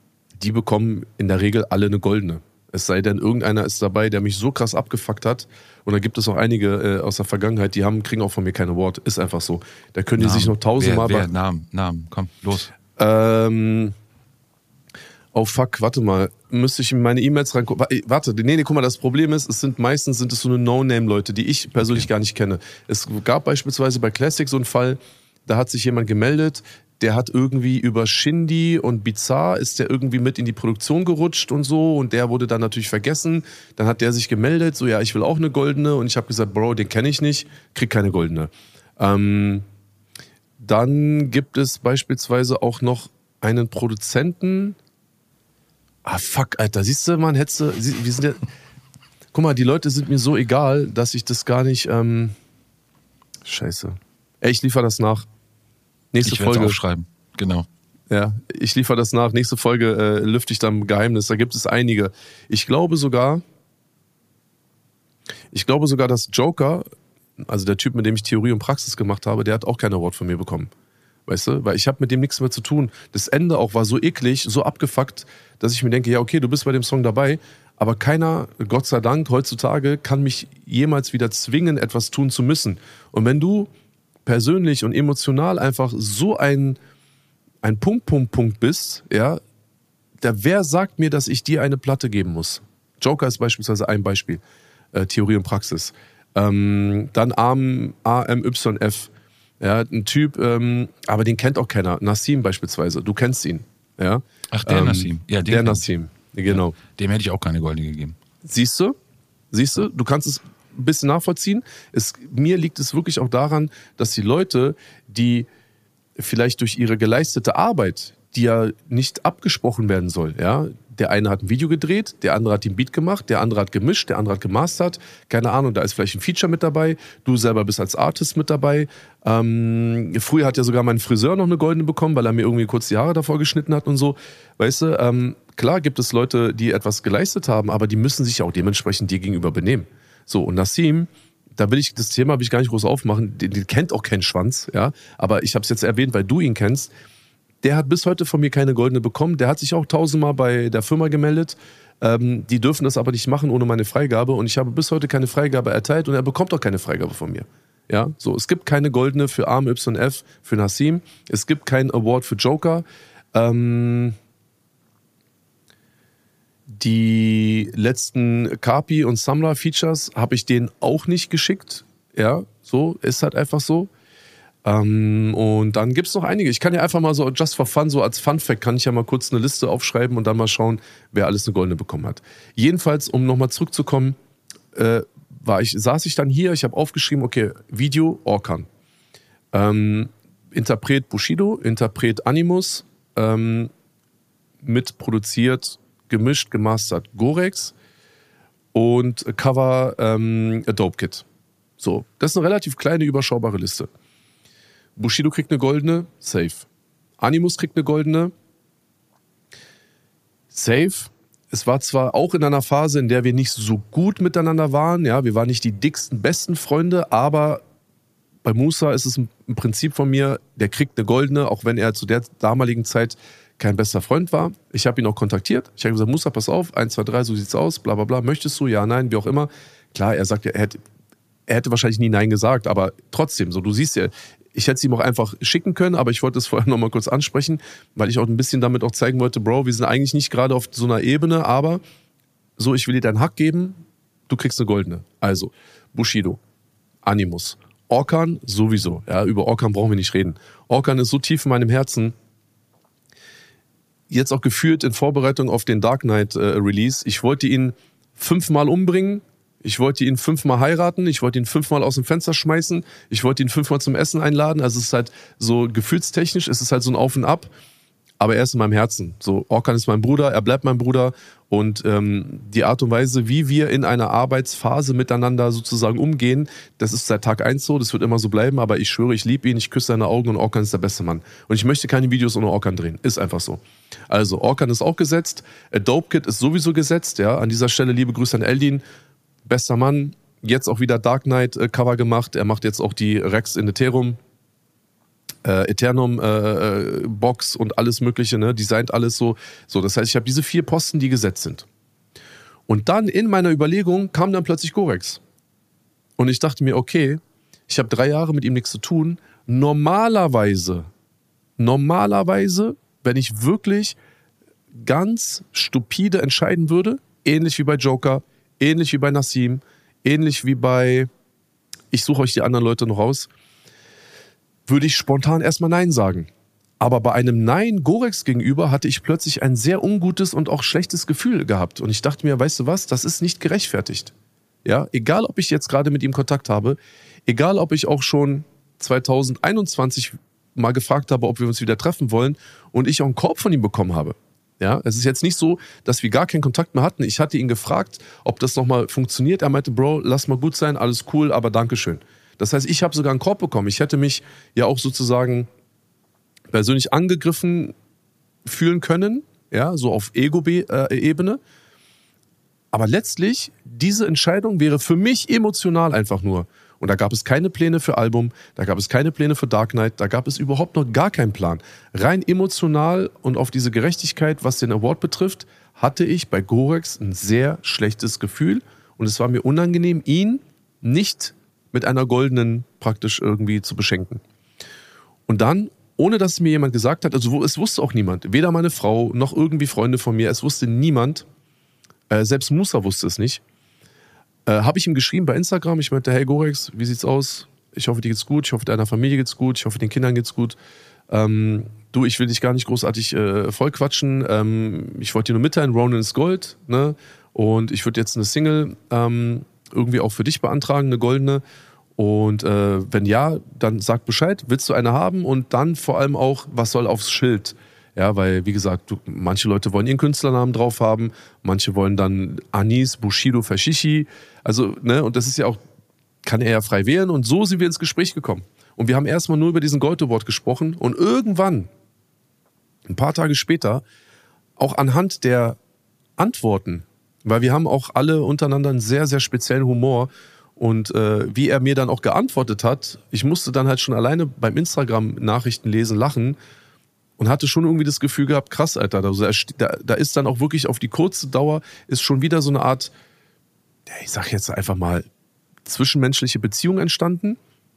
die bekommen in der Regel alle eine goldene. Es sei denn, irgendeiner ist dabei, der mich so krass abgefuckt hat. Und da gibt es auch einige äh, aus der Vergangenheit, die haben, kriegen auch von mir kein Award. Ist einfach so. Da können Namen. die sich noch tausendmal. Wer, wer? Namen, Namen, komm, los. Ähm, oh fuck, warte mal. Müsste ich in meine E-Mails reingucken? Warte, nee, nee, guck mal, das Problem ist, es sind meistens sind es so eine No-Name-Leute, die ich persönlich okay. gar nicht kenne. Es gab beispielsweise bei Classic so einen Fall, da hat sich jemand gemeldet, der hat irgendwie über Shindy und Bizarre ist der irgendwie mit in die Produktion gerutscht und so und der wurde dann natürlich vergessen. Dann hat der sich gemeldet, so ja, ich will auch eine goldene und ich habe gesagt, Bro, den kenne ich nicht, krieg keine goldene. Ähm, dann gibt es beispielsweise auch noch einen Produzenten. Ah, fuck, Alter, siehst du, man, hättest du, wir sind ja, guck mal, die Leute sind mir so egal, dass ich das gar nicht, ähm, scheiße. Ey, ich liefere das nach. Nächste ich Folge. aufschreiben. Genau. Ja, ich liefere das nach. Nächste Folge äh, lüfte ich dann Geheimnis. Da gibt es einige. Ich glaube sogar, ich glaube sogar, dass Joker, also der Typ, mit dem ich Theorie und Praxis gemacht habe, der hat auch kein Award von mir bekommen. Weißt du? Weil ich habe mit dem nichts mehr zu tun. Das Ende auch war so eklig, so abgefuckt, dass ich mir denke, ja, okay, du bist bei dem Song dabei, aber keiner, Gott sei Dank, heutzutage kann mich jemals wieder zwingen, etwas tun zu müssen. Und wenn du persönlich und emotional einfach so ein, ein Punkt, Punkt, Punkt bist, ja, da wer sagt mir, dass ich dir eine Platte geben muss? Joker ist beispielsweise ein Beispiel, äh, Theorie und Praxis. Ähm, dann AM, AMYF, ja, ein Typ, ähm, aber den kennt auch keiner. Nassim beispielsweise, du kennst ihn. Ja? Ach, der Ähm, Nassim. Ja, der. Nassim, genau. Dem hätte ich auch keine goldene gegeben. Siehst du? Siehst du? Du kannst es ein bisschen nachvollziehen. Es, mir liegt es wirklich auch daran, dass die Leute, die vielleicht durch ihre geleistete Arbeit, die ja nicht abgesprochen werden soll, ja, der eine hat ein Video gedreht, der andere hat den Beat gemacht, der andere hat gemischt, der andere hat gemastert, keine Ahnung, da ist vielleicht ein Feature mit dabei, du selber bist als Artist mit dabei. Ähm, früher hat ja sogar mein Friseur noch eine goldene bekommen, weil er mir irgendwie kurz die Haare davor geschnitten hat und so. Weißt du, ähm, klar gibt es Leute, die etwas geleistet haben, aber die müssen sich auch dementsprechend dir gegenüber benehmen. So, und Nassim, da will ich, das Thema will ich gar nicht groß aufmachen, den, den kennt auch kein Schwanz, ja, aber ich habe es jetzt erwähnt, weil du ihn kennst. Der hat bis heute von mir keine goldene bekommen. Der hat sich auch tausendmal bei der Firma gemeldet. Ähm, die dürfen das aber nicht machen ohne meine Freigabe und ich habe bis heute keine Freigabe erteilt und er bekommt auch keine Freigabe von mir. Ja, so, es gibt keine goldene für AMYF, für Nassim. Es gibt keinen Award für Joker. Ähm, die letzten Kapi und Samra Features habe ich denen auch nicht geschickt. Ja, so ist halt einfach so. Ähm, und dann gibt es noch einige. Ich kann ja einfach mal so, just for fun, so als Fun Fact, kann ich ja mal kurz eine Liste aufschreiben und dann mal schauen, wer alles eine goldene bekommen hat. Jedenfalls, um nochmal zurückzukommen, äh, war ich, saß ich dann hier, ich habe aufgeschrieben, okay, Video Orkan. Ähm, Interpret Bushido, Interpret Animus, ähm, mitproduziert, gemischt, gemastert Gorex und Cover ähm, Adobe Kit. So, das ist eine relativ kleine, überschaubare Liste. Bushido kriegt eine goldene, safe. Animus kriegt eine goldene, safe. Es war zwar auch in einer Phase, in der wir nicht so gut miteinander waren, ja, wir waren nicht die dicksten, besten Freunde, aber bei Musa ist es ein Prinzip von mir, der kriegt eine goldene, auch wenn er zu der damaligen Zeit kein bester Freund war. Ich habe ihn auch kontaktiert. Ich habe gesagt, Musa, pass auf, 1, 2, 3, so sieht's aus, bla bla bla. Möchtest du? Ja, nein, wie auch immer. Klar, er sagt, er hätte, er hätte wahrscheinlich nie Nein gesagt, aber trotzdem, so du siehst ja, ich hätte es ihm auch einfach schicken können, aber ich wollte es vorher nochmal kurz ansprechen, weil ich auch ein bisschen damit auch zeigen wollte, Bro, wir sind eigentlich nicht gerade auf so einer Ebene, aber so, ich will dir deinen Hack geben, du kriegst eine goldene. Also, Bushido, Animus, Orkan sowieso. Ja, über Orkan brauchen wir nicht reden. Orkan ist so tief in meinem Herzen. Jetzt auch geführt in Vorbereitung auf den Dark Knight äh, Release. Ich wollte ihn fünfmal umbringen. Ich wollte ihn fünfmal heiraten. Ich wollte ihn fünfmal aus dem Fenster schmeißen. Ich wollte ihn fünfmal zum Essen einladen. Also es ist halt so gefühlstechnisch, es ist halt so ein Auf und Ab. Aber er ist in meinem Herzen. So, Orkan ist mein Bruder, er bleibt mein Bruder. Und ähm, die Art und Weise, wie wir in einer Arbeitsphase miteinander sozusagen umgehen, das ist seit Tag eins so, das wird immer so bleiben. Aber ich schwöre, ich liebe ihn, ich küsse seine Augen und Orkan ist der beste Mann. Und ich möchte keine Videos ohne Orkan drehen. Ist einfach so. Also, Orkan ist auch gesetzt. Adobe Kit ist sowieso gesetzt. Ja, an dieser Stelle liebe Grüße an Eldin. Bester Mann. Jetzt auch wieder Dark Knight äh, Cover gemacht. Er macht jetzt auch die Rex in Ethereum äh, Eternum äh, äh, Box und alles Mögliche, ne? Designt alles so. So, das heißt, ich habe diese vier Posten, die gesetzt sind. Und dann in meiner Überlegung kam dann plötzlich Gorex. Und ich dachte mir, okay, ich habe drei Jahre mit ihm nichts zu tun. Normalerweise, normalerweise, wenn ich wirklich ganz stupide entscheiden würde, ähnlich wie bei Joker, ähnlich wie bei Nassim, ähnlich wie bei, ich suche euch die anderen Leute noch raus, würde ich spontan erstmal Nein sagen. Aber bei einem Nein Gorex gegenüber hatte ich plötzlich ein sehr ungutes und auch schlechtes Gefühl gehabt. Und ich dachte mir, weißt du was, das ist nicht gerechtfertigt. Ja, egal ob ich jetzt gerade mit ihm Kontakt habe, egal ob ich auch schon 2021 mal gefragt habe, ob wir uns wieder treffen wollen und ich auch einen Korb von ihm bekommen habe. Ja, es ist jetzt nicht so, dass wir gar keinen Kontakt mehr hatten. Ich hatte ihn gefragt, ob das nochmal funktioniert. Er meinte, Bro, lass mal gut sein, alles cool, aber Dankeschön. Das heißt, ich habe sogar einen Korb bekommen. Ich hätte mich ja auch sozusagen persönlich angegriffen fühlen können, ja, so auf Ego-Ebene. Aber letztlich, diese Entscheidung wäre für mich emotional einfach nur. Und da gab es keine Pläne für Album, da gab es keine Pläne für Dark Knight, da gab es überhaupt noch gar keinen Plan. Rein emotional und auf diese Gerechtigkeit, was den Award betrifft, hatte ich bei Gorex ein sehr schlechtes Gefühl und es war mir unangenehm, ihn nicht mit einer goldenen praktisch irgendwie zu beschenken. Und dann, ohne dass mir jemand gesagt hat, also es wusste auch niemand, weder meine Frau noch irgendwie Freunde von mir, es wusste niemand, äh, selbst Musa wusste es nicht, äh, habe ich ihm geschrieben bei Instagram, ich meinte, hey Gorex, wie sieht's aus? Ich hoffe, dir geht's gut, ich hoffe, deiner Familie geht's gut, ich hoffe, den Kindern geht's gut. Ähm, du, ich will dich gar nicht großartig äh, vollquatschen. Ähm, ich wollte dir nur mitteilen, Ronan ist Gold, ne? Und ich würde jetzt eine Single ähm, irgendwie auch für dich beantragen, eine goldene. Und äh, wenn ja, dann sag Bescheid, willst du eine haben? Und dann vor allem auch, was soll aufs Schild? Ja, weil, wie gesagt, du, manche Leute wollen ihren Künstlernamen drauf haben, manche wollen dann Anis, Bushido, Fashishi. Also, ne, und das ist ja auch, kann er ja frei wählen. Und so sind wir ins Gespräch gekommen. Und wir haben erstmal nur über diesen Gold Award gesprochen. Und irgendwann, ein paar Tage später, auch anhand der Antworten, weil wir haben auch alle untereinander einen sehr, sehr speziellen Humor. Und äh, wie er mir dann auch geantwortet hat, ich musste dann halt schon alleine beim Instagram-Nachrichten lesen, lachen und hatte schon irgendwie das Gefühl gehabt, krass, Alter, also da, da ist dann auch wirklich auf die kurze Dauer ist schon wieder so eine Art, ich sag jetzt einfach mal, zwischenmenschliche Beziehung entstanden.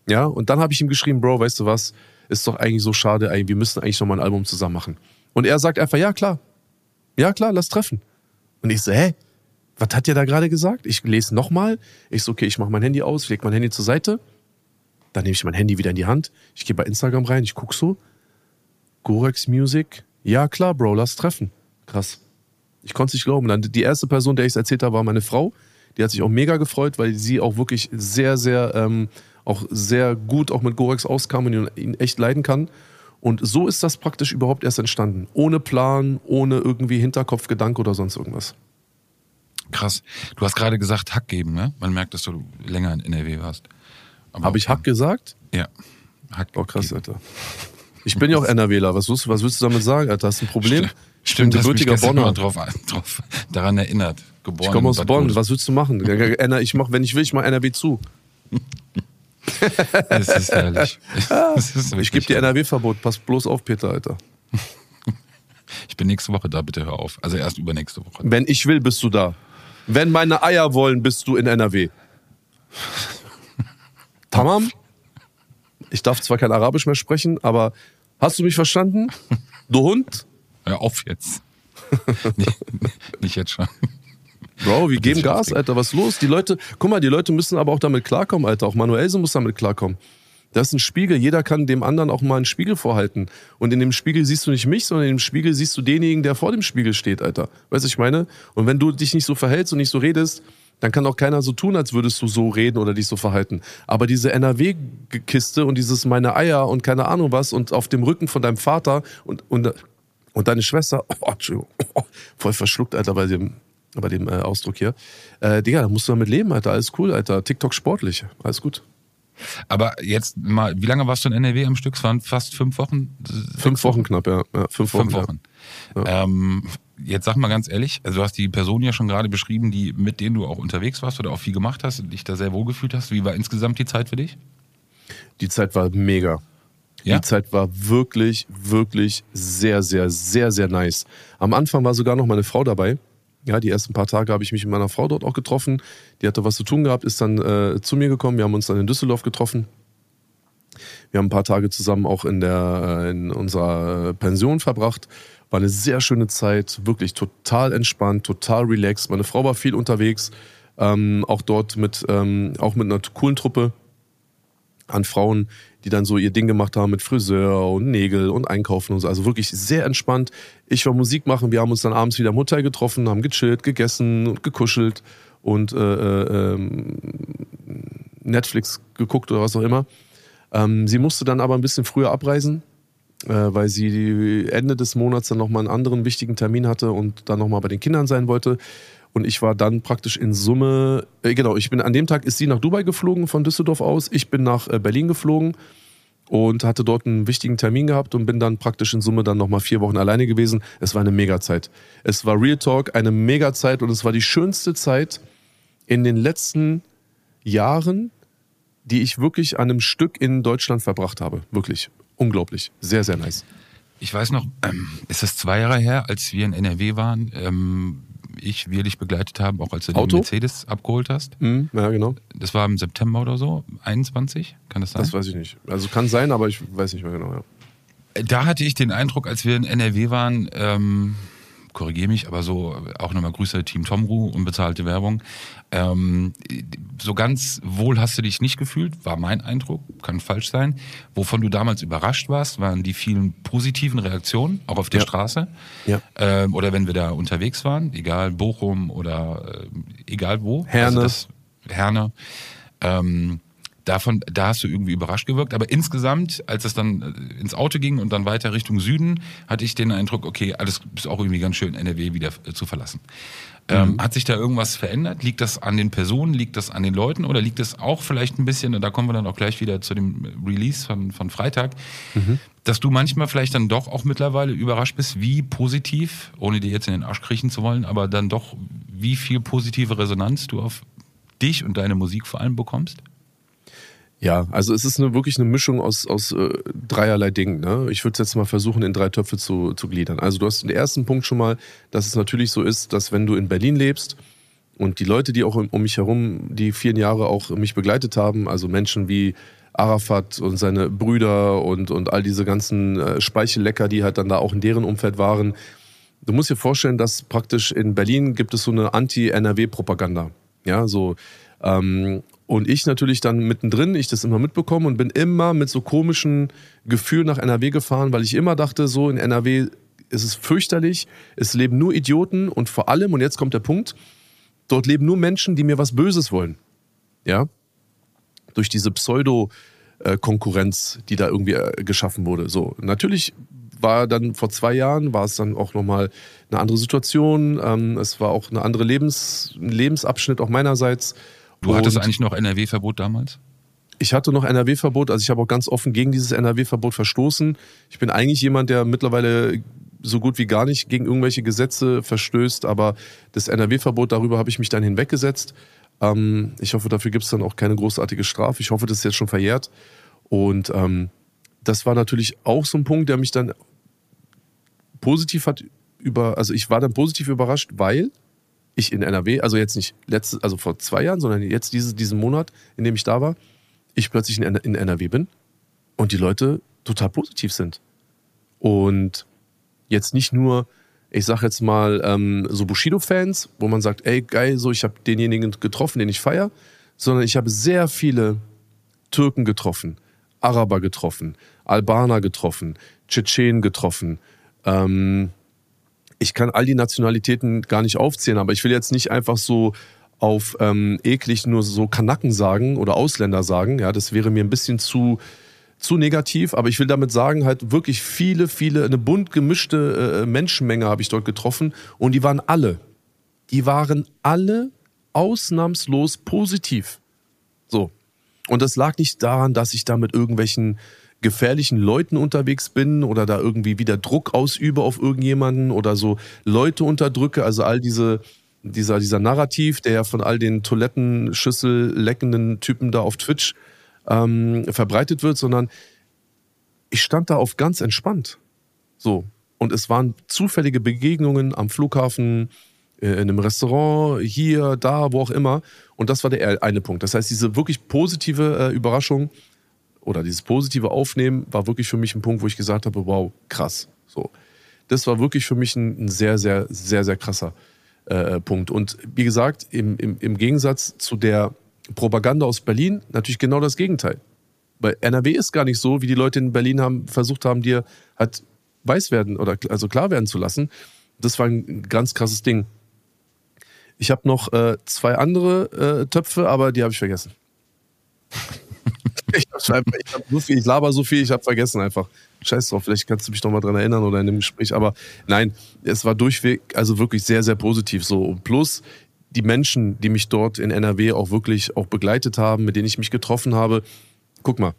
Ja, und dann habe ich ihm geschrieben, Bro, weißt du was, ist doch eigentlich so schade, wir müssen eigentlich nochmal ein Album zusammen machen. Und er sagt einfach, ja klar, ja klar, lass treffen. Und ich so, hä? Was hat der da gerade gesagt? Ich lese nochmal. Ich so, okay, ich mache mein Handy aus, lege mein Handy zur Seite. Dann nehme ich mein Handy wieder in die Hand. Ich gehe bei Instagram rein, ich gucke so. Gorex Music. Ja, klar, Bro, lass treffen. Krass. Ich konnte es nicht glauben. Dann die erste Person, der ich es erzählt habe, war meine Frau. Die hat sich auch mega gefreut, weil sie auch wirklich sehr, sehr, ähm, auch sehr gut auch mit Gorex auskam und ihn echt leiden kann. Und so ist das praktisch überhaupt erst entstanden. Ohne Plan, ohne irgendwie Hinterkopfgedanke oder sonst irgendwas. Krass. Du hast gerade gesagt, Hack geben, ne? Man merkt, dass du länger in NRW warst. Habe ich Hack gesagt? Ja. Hack oh, krass, geben. Alter. Ich bin ja auch NRWler. Was, willst, was willst du damit sagen, Alter? Hast du ein Problem? Stimmt, ich bin gebürtiger Bonner. Drauf, drauf, daran erinnert. Geboren ich komme aus Bonn. Bonn. Was willst du machen? Ich mach, wenn ich will, ich mach NRW zu. das ist herrlich. Das ist ich gebe dir NRW-Verbot. Pass bloß auf, Peter, Alter. Ich bin nächste Woche da, bitte hör auf. Also erst übernächste Woche. Wenn ich will, bist du da. Wenn meine Eier wollen, bist du in NRW. Tamam? Ich darf zwar kein Arabisch mehr sprechen, aber hast du mich verstanden? Du Hund? Hör auf jetzt. nicht, nicht jetzt schon. Bro, wir geben Gas, Alter. Was ist los? Die Leute, guck mal, die Leute müssen aber auch damit klarkommen, Alter. Auch Manuelsen muss damit klarkommen. Das ist ein Spiegel. Jeder kann dem anderen auch mal einen Spiegel vorhalten. Und in dem Spiegel siehst du nicht mich, sondern in dem Spiegel siehst du denjenigen, der vor dem Spiegel steht, Alter. Weißt du, ich meine? Und wenn du dich nicht so verhältst und nicht so redest, dann kann auch keiner so tun, als würdest du so reden oder dich so verhalten. Aber diese NRW-Kiste und dieses meine Eier und keine Ahnung was und auf dem Rücken von deinem Vater und, und, und deine Schwester, oh, Entschuldigung, oh, voll verschluckt, Alter, bei dem, bei dem äh, Ausdruck hier. Äh, Digga, da musst du damit leben, Alter. Alles cool, Alter. TikTok sportlich. Alles gut. Aber jetzt mal, wie lange warst du in NRW am Stück? Es waren fast fünf Wochen? Fünf Wochen knapp, ja. ja fünf Wochen. Fünf Wochen. Ja. Ähm, jetzt sag mal ganz ehrlich, also du hast die Person ja schon gerade beschrieben, die, mit denen du auch unterwegs warst oder auch viel gemacht hast und dich da sehr wohlgefühlt hast. Wie war insgesamt die Zeit für dich? Die Zeit war mega. Ja? Die Zeit war wirklich, wirklich sehr, sehr, sehr, sehr nice. Am Anfang war sogar noch meine Frau dabei. Ja, die ersten paar Tage habe ich mich mit meiner Frau dort auch getroffen. Die hatte was zu tun gehabt, ist dann äh, zu mir gekommen. Wir haben uns dann in Düsseldorf getroffen. Wir haben ein paar Tage zusammen auch in, der, äh, in unserer Pension verbracht. War eine sehr schöne Zeit, wirklich total entspannt, total relaxed. Meine Frau war viel unterwegs, ähm, auch dort mit, ähm, auch mit einer coolen Truppe. an Frauen, die dann so ihr Ding gemacht haben mit Friseur und Nägel und Einkaufen und so. Also wirklich sehr entspannt. Ich war Musik machen, wir haben uns dann abends wieder im Hotel getroffen, haben gechillt, gegessen und gekuschelt und äh, äh, ähm, Netflix geguckt oder was auch immer. Ähm, sie musste dann aber ein bisschen früher abreisen, äh, weil sie Ende des Monats dann nochmal einen anderen wichtigen Termin hatte und dann nochmal bei den Kindern sein wollte. Und ich war dann praktisch in Summe, äh, genau, ich bin an dem Tag ist sie nach Dubai geflogen von Düsseldorf aus. Ich bin nach äh, Berlin geflogen und hatte dort einen wichtigen Termin gehabt und bin dann praktisch in Summe dann nochmal vier Wochen alleine gewesen. Es war eine Mega-Zeit. Es war Real Talk, eine Mega-Zeit und es war die schönste Zeit in den letzten Jahren, die ich wirklich an einem Stück in Deutschland verbracht habe. Wirklich. Unglaublich. Sehr, sehr nice. Ich weiß noch, ähm, ist das zwei Jahre her, als wir in NRW waren? Ähm, ich, wir dich begleitet haben, auch als du den Auto? Mercedes abgeholt hast. Mhm, ja, genau. Das war im September oder so, 21, kann das sein? Das weiß ich nicht. Also kann sein, aber ich weiß nicht mehr genau. Ja. Da hatte ich den Eindruck, als wir in NRW waren, ähm, korrigiere mich, aber so auch nochmal Grüße Team Tomru, unbezahlte Werbung. Ähm, so ganz wohl hast du dich nicht gefühlt, war mein Eindruck, kann falsch sein. Wovon du damals überrascht warst, waren die vielen positiven Reaktionen, auch auf der Ja. Straße. Ja. Ähm, oder wenn wir da unterwegs waren, egal Bochum oder äh, egal wo. Herne. Also das, Herne. Ähm, davon, da hast du irgendwie überrascht gewirkt. Aber insgesamt, als es dann äh, ins Auto ging und dann weiter Richtung Süden, hatte ich den Eindruck, okay, alles ist auch irgendwie ganz schön, NRW wieder äh, zu verlassen. Ähm, hat sich da irgendwas verändert? Liegt das an den Personen? Liegt das an den Leuten? Oder liegt es auch vielleicht ein bisschen, und da kommen wir dann auch gleich wieder zu dem Release von, von Freitag, dass du manchmal vielleicht dann doch auch mittlerweile überrascht bist, wie positiv, ohne dir jetzt in den Arsch kriechen zu wollen, aber dann doch, wie viel positive Resonanz du auf dich und deine Musik vor allem bekommst? Ja, also es ist eine, wirklich eine Mischung aus, aus äh, dreierlei Dingen. Ne? Ich würde es jetzt mal versuchen, in drei Töpfe zu, zu gliedern. Also du hast den ersten Punkt schon mal, dass es natürlich so ist, dass wenn du in Berlin lebst und die Leute, die auch um, mich herum die vielen Jahre auch mich begleitet haben, also Menschen wie Arafat und seine Brüder und, und all diese ganzen äh, Speichellecker, die halt dann da auch in deren Umfeld waren, du musst dir vorstellen, dass praktisch in Berlin gibt es so eine Anti-NRW-Propaganda. Ja, so. Ähm, und ich natürlich dann mittendrin, ich das immer mitbekommen und bin immer mit so komischen Gefühlen nach NRW gefahren, weil ich immer dachte, so in NRW ist es fürchterlich, es leben nur Idioten und vor allem, und jetzt kommt der Punkt, dort leben nur Menschen, die mir was Böses wollen. Ja? Durch diese Pseudo-Konkurrenz, die da irgendwie äh, geschaffen wurde. So, natürlich war dann vor zwei Jahren, war es dann auch nochmal eine andere Situation. Ähm, es war auch eine andere Lebens, ein Lebensabschnitt auch meinerseits. Du hattest eigentlich noch NRW-Verbot damals? ich hatte noch NRW-Verbot, also ich habe auch ganz offen gegen dieses NRW-Verbot verstoßen. Ich bin eigentlich jemand, der mittlerweile so gut wie gar nicht gegen irgendwelche Gesetze verstößt, aber das NRW-Verbot, darüber habe ich mich dann hinweggesetzt. Ähm, ich hoffe, dafür gibt es dann auch keine großartige Strafe. Ich hoffe, das ist jetzt schon verjährt. Und ähm, das war natürlich auch so ein Punkt, der mich dann positiv hat über, also ich war dann positiv überrascht, weil ich in NRW, also jetzt nicht letzte, also vor zwei Jahren, sondern jetzt diese, diesen Monat, in dem ich da war, ich plötzlich in, in NRW bin und die Leute total positiv sind. Und jetzt nicht nur, ich sag jetzt mal, ähm, so Bushido-Fans, wo man sagt, ey, geil, so ich habe denjenigen getroffen, den ich feier, sondern ich habe sehr viele Türken getroffen, Araber getroffen, Albaner getroffen, Tschetschenen getroffen. Ähm, ich kann all die Nationalitäten gar nicht aufzählen, aber ich will jetzt nicht einfach so auf ähm, eklig nur so Kanaken sagen oder Ausländer sagen. Ja, das wäre mir ein bisschen zu, zu negativ, aber ich will damit sagen, halt wirklich viele, viele, eine bunt gemischte äh, Menschenmenge habe ich dort getroffen und die waren alle, die waren alle ausnahmslos positiv. So. Und das lag nicht daran, dass ich da mit irgendwelchen gefährlichen Leuten unterwegs bin oder da irgendwie wieder Druck ausübe auf irgendjemanden oder so Leute unterdrücke, also all diese dieser, dieser Narrativ, der ja von all den Toilettenschüssel leckenden Typen da auf Twitch ähm, verbreitet wird, sondern ich stand da auf ganz entspannt. So. Und es waren zufällige Begegnungen am Flughafen, äh, in einem Restaurant, hier, da, wo auch immer. Und das war der eine Punkt. Das heißt, diese wirklich positive äh, Überraschung oder dieses positive Aufnehmen war wirklich für mich ein Punkt, wo ich gesagt habe, wow, krass. So. Das war wirklich für mich ein, sehr, sehr, sehr, sehr krasser äh, Punkt. Und wie gesagt, im, im, im Gegensatz zu der Propaganda aus Berlin natürlich genau das Gegenteil. Weil NRW ist gar nicht so, wie die Leute in Berlin haben, versucht haben, dir halt weiß werden oder also klar werden zu lassen. Das war ein ganz krasses Ding. Ich habe noch äh, zwei andere äh, Töpfe, aber die habe ich vergessen. ich, hab, ich, so viel, ich laber so viel, ich habe vergessen einfach. Scheiß drauf, vielleicht kannst du mich noch mal dran erinnern oder in dem Gespräch. Aber nein, es war durchweg, also wirklich sehr, sehr positiv so. Und plus die Menschen, die mich dort in NRW auch wirklich auch begleitet haben, mit denen ich mich getroffen habe. Guck mal,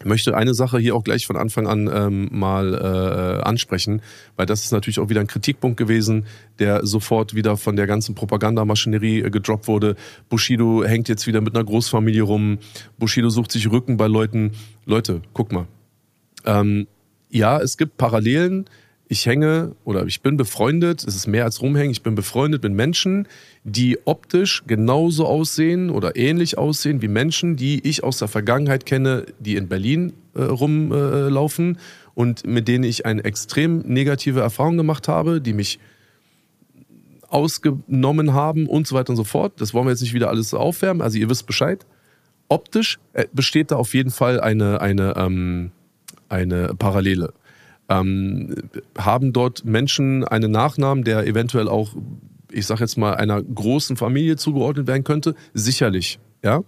ich möchte eine Sache hier auch gleich von Anfang an ähm, mal äh, ansprechen, weil das ist natürlich auch wieder ein Kritikpunkt gewesen, der sofort wieder von der ganzen Propagandamaschinerie äh, gedroppt wurde. Bushido hängt jetzt wieder mit einer Großfamilie rum. Bushido sucht sich Rücken bei Leuten. Leute, guck mal. Ähm, ja, es gibt Parallelen ich hänge oder ich bin befreundet, es ist mehr als rumhängen, ich bin befreundet mit Menschen, die optisch genauso aussehen oder ähnlich aussehen wie Menschen, die ich aus der Vergangenheit kenne, die in Berlin äh, rumlaufen äh, und mit denen ich eine extrem negative Erfahrung gemacht habe, die mich ausgenommen haben und so weiter und so fort. Das wollen wir jetzt nicht wieder alles aufwärmen, also ihr wisst Bescheid. Optisch äh, besteht da auf jeden Fall eine, eine, ähm, eine Parallele ähm, haben dort Menschen einen Nachnamen, der eventuell auch, ich sage jetzt mal, einer großen Familie zugeordnet werden könnte? Sicherlich, ja.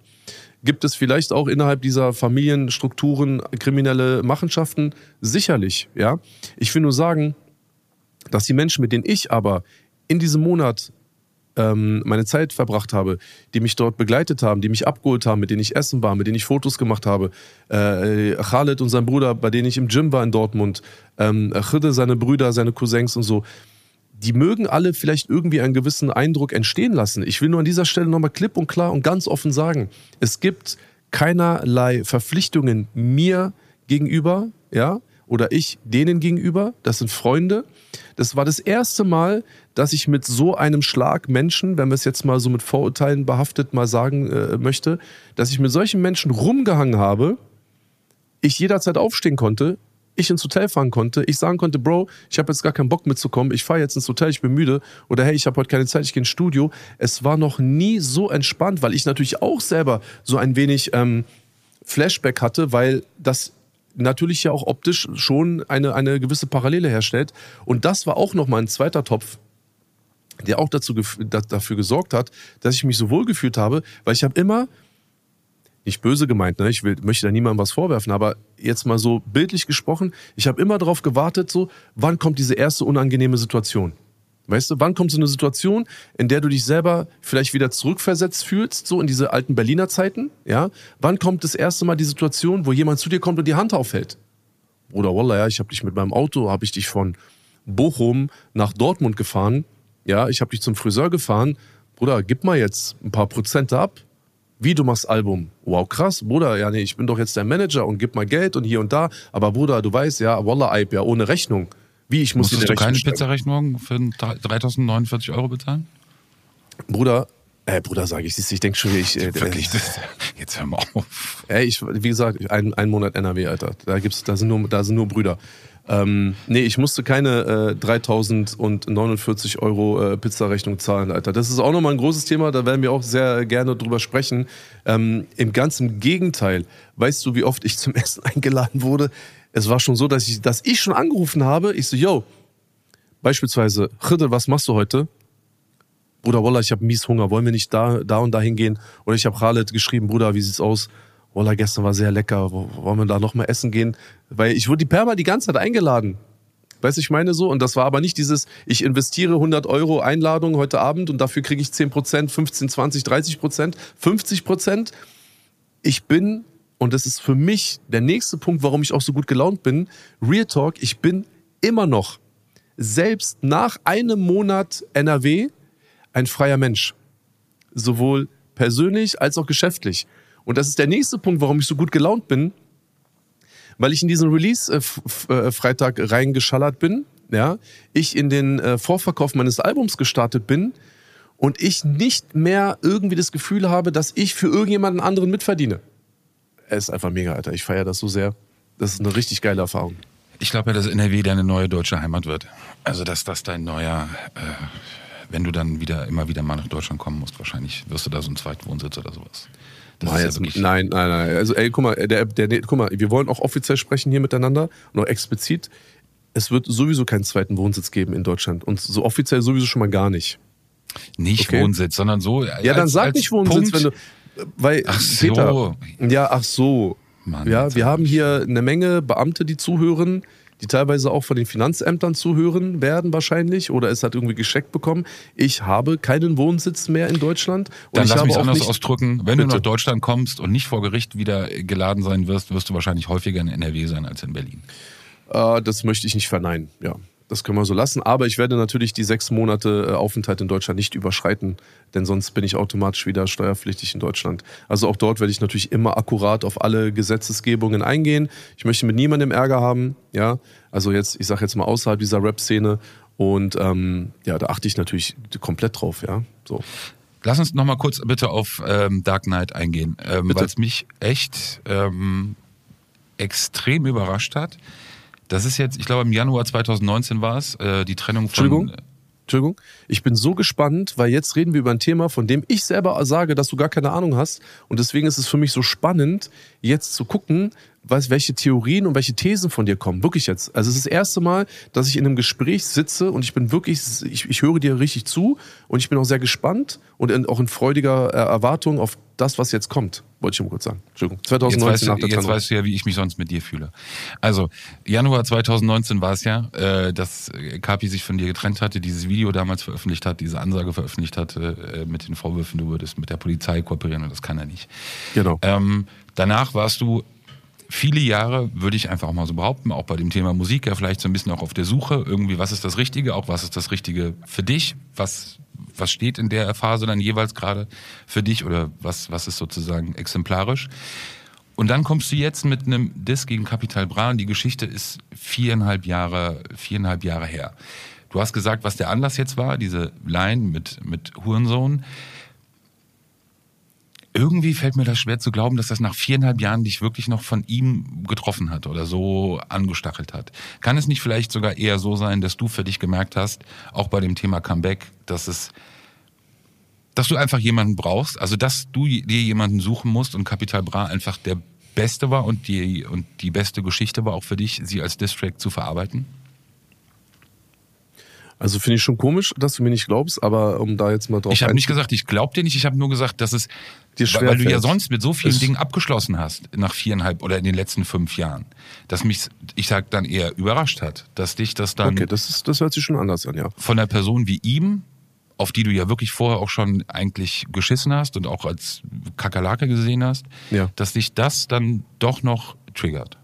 Gibt es vielleicht auch innerhalb dieser Familienstrukturen kriminelle Machenschaften? Sicherlich, ja. Ich will nur sagen, dass die Menschen, mit denen ich aber in diesem Monat ähm, meine Zeit verbracht habe, die mich dort begleitet haben, die mich abgeholt haben, mit denen ich essen war, mit denen ich Fotos gemacht habe. Äh, Khaled und sein Bruder, bei denen ich im Gym war in Dortmund. Ähm, Khide, seine Brüder, seine Cousins und so. Die mögen alle vielleicht irgendwie einen gewissen Eindruck entstehen lassen. Ich will nur an dieser Stelle nochmal klipp und klar und ganz offen sagen, es gibt keinerlei Verpflichtungen mir gegenüber, ja, oder ich denen gegenüber. Das sind Freunde. Das war das erste Mal, dass ich mit so einem Schlag Menschen, wenn wir es jetzt mal so mit Vorurteilen behaftet mal sagen äh, möchte, dass ich mit solchen Menschen rumgehangen habe, ich jederzeit aufstehen konnte, ich ins Hotel fahren konnte, ich sagen konnte, Bro, ich habe jetzt gar keinen Bock mitzukommen, ich fahre jetzt ins Hotel, ich bin müde oder hey, ich habe heute keine Zeit, ich gehe ins Studio. Es war noch nie so entspannt, weil ich natürlich auch selber so ein wenig ähm, Flashback hatte, weil das natürlich ja auch optisch schon eine, eine gewisse Parallele herstellt. Und das war auch nochmal ein zweiter Topf, der auch dazu, dafür gesorgt hat, dass ich mich so wohl gefühlt habe, weil ich habe immer, nicht böse gemeint, ne? ich will, möchte da niemandem was vorwerfen, aber jetzt mal so bildlich gesprochen, ich habe immer darauf gewartet, so, wann kommt diese erste unangenehme Situation? Weißt du, wann kommt so eine Situation, in der du dich selber vielleicht wieder zurückversetzt fühlst, so in diese alten Berliner Zeiten, ja? Wann kommt das erste Mal die Situation, wo jemand zu dir kommt und die Hand aufhält? Oder Wallah, ja, ich habe dich mit meinem Auto, habe ich dich von Bochum nach Dortmund gefahren, ja, ich habe dich zum Friseur gefahren, Bruder, gib mal jetzt ein paar Prozente ab. Wie, du machst Album? Wow, krass, Bruder, ja, nee, ich bin doch jetzt dein Manager und gib mal Geld und hier und da. Aber Bruder, du weißt, ja, Wallah, Eib, ja, ohne Rechnung. Wie, ich muss Musstest du keine Pizzarechnung für 3049 Euro bezahlen? Bruder, äh, Bruder, sage ich, siehst ich denke schon, ich. Äh, Wirklich, das, jetzt hör mal auf. Ey, ich, wie gesagt, ein, ein Monat NRW, Alter. Da gibt's, da sind nur, da sind nur Brüder. Ähm, nee, ich musste keine äh, 3049 Euro äh, Pizzarechnung zahlen, Alter. Das ist auch nochmal ein großes Thema, da werden wir auch sehr gerne drüber sprechen. Ähm, Im ganzen Gegenteil, weißt du, wie oft ich zum Essen eingeladen wurde? es war schon so, dass ich, dass ich schon angerufen habe. Ich so, yo, beispielsweise, Khidr, was machst du heute? Bruder, Wallah, ich habe mies Hunger, wollen wir nicht da, da und da hingehen? Oder ich habe Khaled geschrieben, Bruder, wie sieht's aus? Wallah, gestern war sehr lecker, wollen wir da nochmal essen gehen? Weil ich wurde die Perma die ganze Zeit eingeladen. Weißt du, ich meine so? Und das war aber nicht dieses, ich investiere 100 Euro Einladung heute Abend und dafür kriege ich 10 Prozent, 15, 20, 30 Prozent, 50 Prozent. Ich bin und das ist für mich der nächste Punkt, warum ich auch so gut gelaunt bin. Real Talk, ich bin immer noch, selbst nach einem Monat NRW, ein freier Mensch. Sowohl persönlich als auch geschäftlich. Und das ist der nächste Punkt, warum ich so gut gelaunt bin, weil ich in diesen Release-Freitag äh, reingeschallert bin, ja, ich in den äh, Vorverkauf meines Albums gestartet bin und ich nicht mehr irgendwie das Gefühl habe, dass ich für irgendjemanden anderen mitverdiene er ist einfach mega, Alter. Ich feiere das so sehr. Das ist eine richtig geile Erfahrung. Ich glaube ja, dass NRW deine neue deutsche Heimat wird. Also, dass das dein neuer, äh, wenn du dann wieder immer wieder mal nach Deutschland kommen musst, wahrscheinlich wirst du da so einen Zweitwohnsitz oder sowas. Das ja jetzt, wirklich, nein, nein, nein. Also, ey, guck mal, der, der, der, guck mal, wir wollen auch offiziell sprechen hier miteinander und auch explizit. Es wird sowieso keinen zweiten Wohnsitz geben in Deutschland und so offiziell sowieso schon mal gar nicht. nicht okay. Wohnsitz, sondern so. Ja, dann sag nicht Wohnsitz, wenn du. Weil, Ach so. Peter, ja, ach so. Mann, ja, wir hab haben hier eine Menge Beamte, die zuhören, die teilweise auch von den Finanzämtern zuhören werden wahrscheinlich oder es hat irgendwie gescheckt bekommen. Ich habe keinen Wohnsitz mehr in Deutschland. Und Dann ich lass habe mich auch anders nicht, ausdrücken. Wenn du Bitte. nach Deutschland kommst und nicht vor Gericht wieder geladen sein wirst, wirst du wahrscheinlich häufiger in NRW sein als in Berlin. Äh, das möchte ich nicht verneinen, ja. Das können wir so lassen. Aber ich werde natürlich die sechs Monate äh, Aufenthalt in Deutschland nicht überschreiten, denn sonst bin ich automatisch wieder steuerpflichtig in Deutschland. Also auch dort werde ich natürlich immer akkurat auf alle Gesetzesgebungen eingehen. Ich möchte mit niemandem Ärger haben, ja. Also jetzt, ich sage jetzt mal außerhalb dieser Rap-Szene. Und ähm, ja, da achte ich natürlich komplett drauf, ja. So. Lass uns noch mal kurz bitte auf ähm, Dark Knight eingehen, ähm, weil es mich echt ähm, extrem überrascht hat. Das ist jetzt, ich glaube im Januar 2019 war es, äh, die Trennung von... Entschuldigung? Entschuldigung. Ich bin so gespannt, weil jetzt reden wir über ein Thema, von dem ich selber sage, dass du gar keine Ahnung hast. Und deswegen ist es für mich so spannend, jetzt zu gucken, was, welche Theorien und welche Thesen von dir kommen. Wirklich jetzt. Also es ist das erste Mal, dass ich in einem Gespräch sitze und ich bin wirklich, ich, ich höre dir richtig zu und ich bin auch sehr gespannt und in, auch in freudiger äh, Erwartung auf das, was jetzt kommt. Wollte ich mal kurz sagen. Entschuldigung. Jetzt, 2019 weißt nach du, der jetzt weißt du ja, wie ich mich sonst mit dir fühle. Also, Januar 2019 war es ja, äh, dass Kapi sich von dir getrennt hatte, dieses Video damals veröffentlicht hat, diese Ansage veröffentlicht hatte äh, mit den Vorwürfen, du würdest mit der Polizei kooperieren und das kann er nicht. Genau. Ähm, danach warst du viele Jahre, würde ich einfach mal so behaupten, auch bei dem Thema Musik ja vielleicht so ein bisschen auch auf der Suche, irgendwie, was ist das Richtige, auch was ist das Richtige für dich, was, was steht in der Phase dann jeweils gerade für dich oder was, was ist sozusagen exemplarisch. Und dann kommst du jetzt mit einem Diss gegen Capital Bra und die Geschichte ist viereinhalb Jahre, viereinhalb Jahre her. Du hast gesagt, was der Anlass jetzt war, diese Line mit, mit Hurensohn. Irgendwie fällt mir das schwer zu glauben, dass das nach viereinhalb Jahren dich wirklich noch von ihm getroffen hat oder so angestachelt hat. Kann es nicht vielleicht sogar eher so sein, dass du für dich gemerkt hast, auch bei dem Thema Comeback, dass es, dass du einfach jemanden brauchst, also dass du dir jemanden suchen musst und Capital Bra einfach der Beste war und die, und die beste Geschichte war auch für dich, sie als Distrack zu verarbeiten? Also finde ich schon komisch, dass du mir nicht glaubst, aber um da jetzt mal drauf Ich habe nicht gesagt, ich glaube dir nicht, ich habe nur gesagt, dass es, Dir weil, weil du ja sonst mit so vielen Dingen abgeschlossen hast, nach viereinhalb oder in den letzten fünf Jahren, dass mich, ich sag dann eher überrascht hat, dass dich das dann Okay, das, ist, das hört sich schon anders an, ja. von einer Person wie ihm, auf die du ja wirklich vorher auch schon eigentlich geschissen hast und auch als Kakerlake gesehen hast, Ja. dass dich das dann doch noch triggert.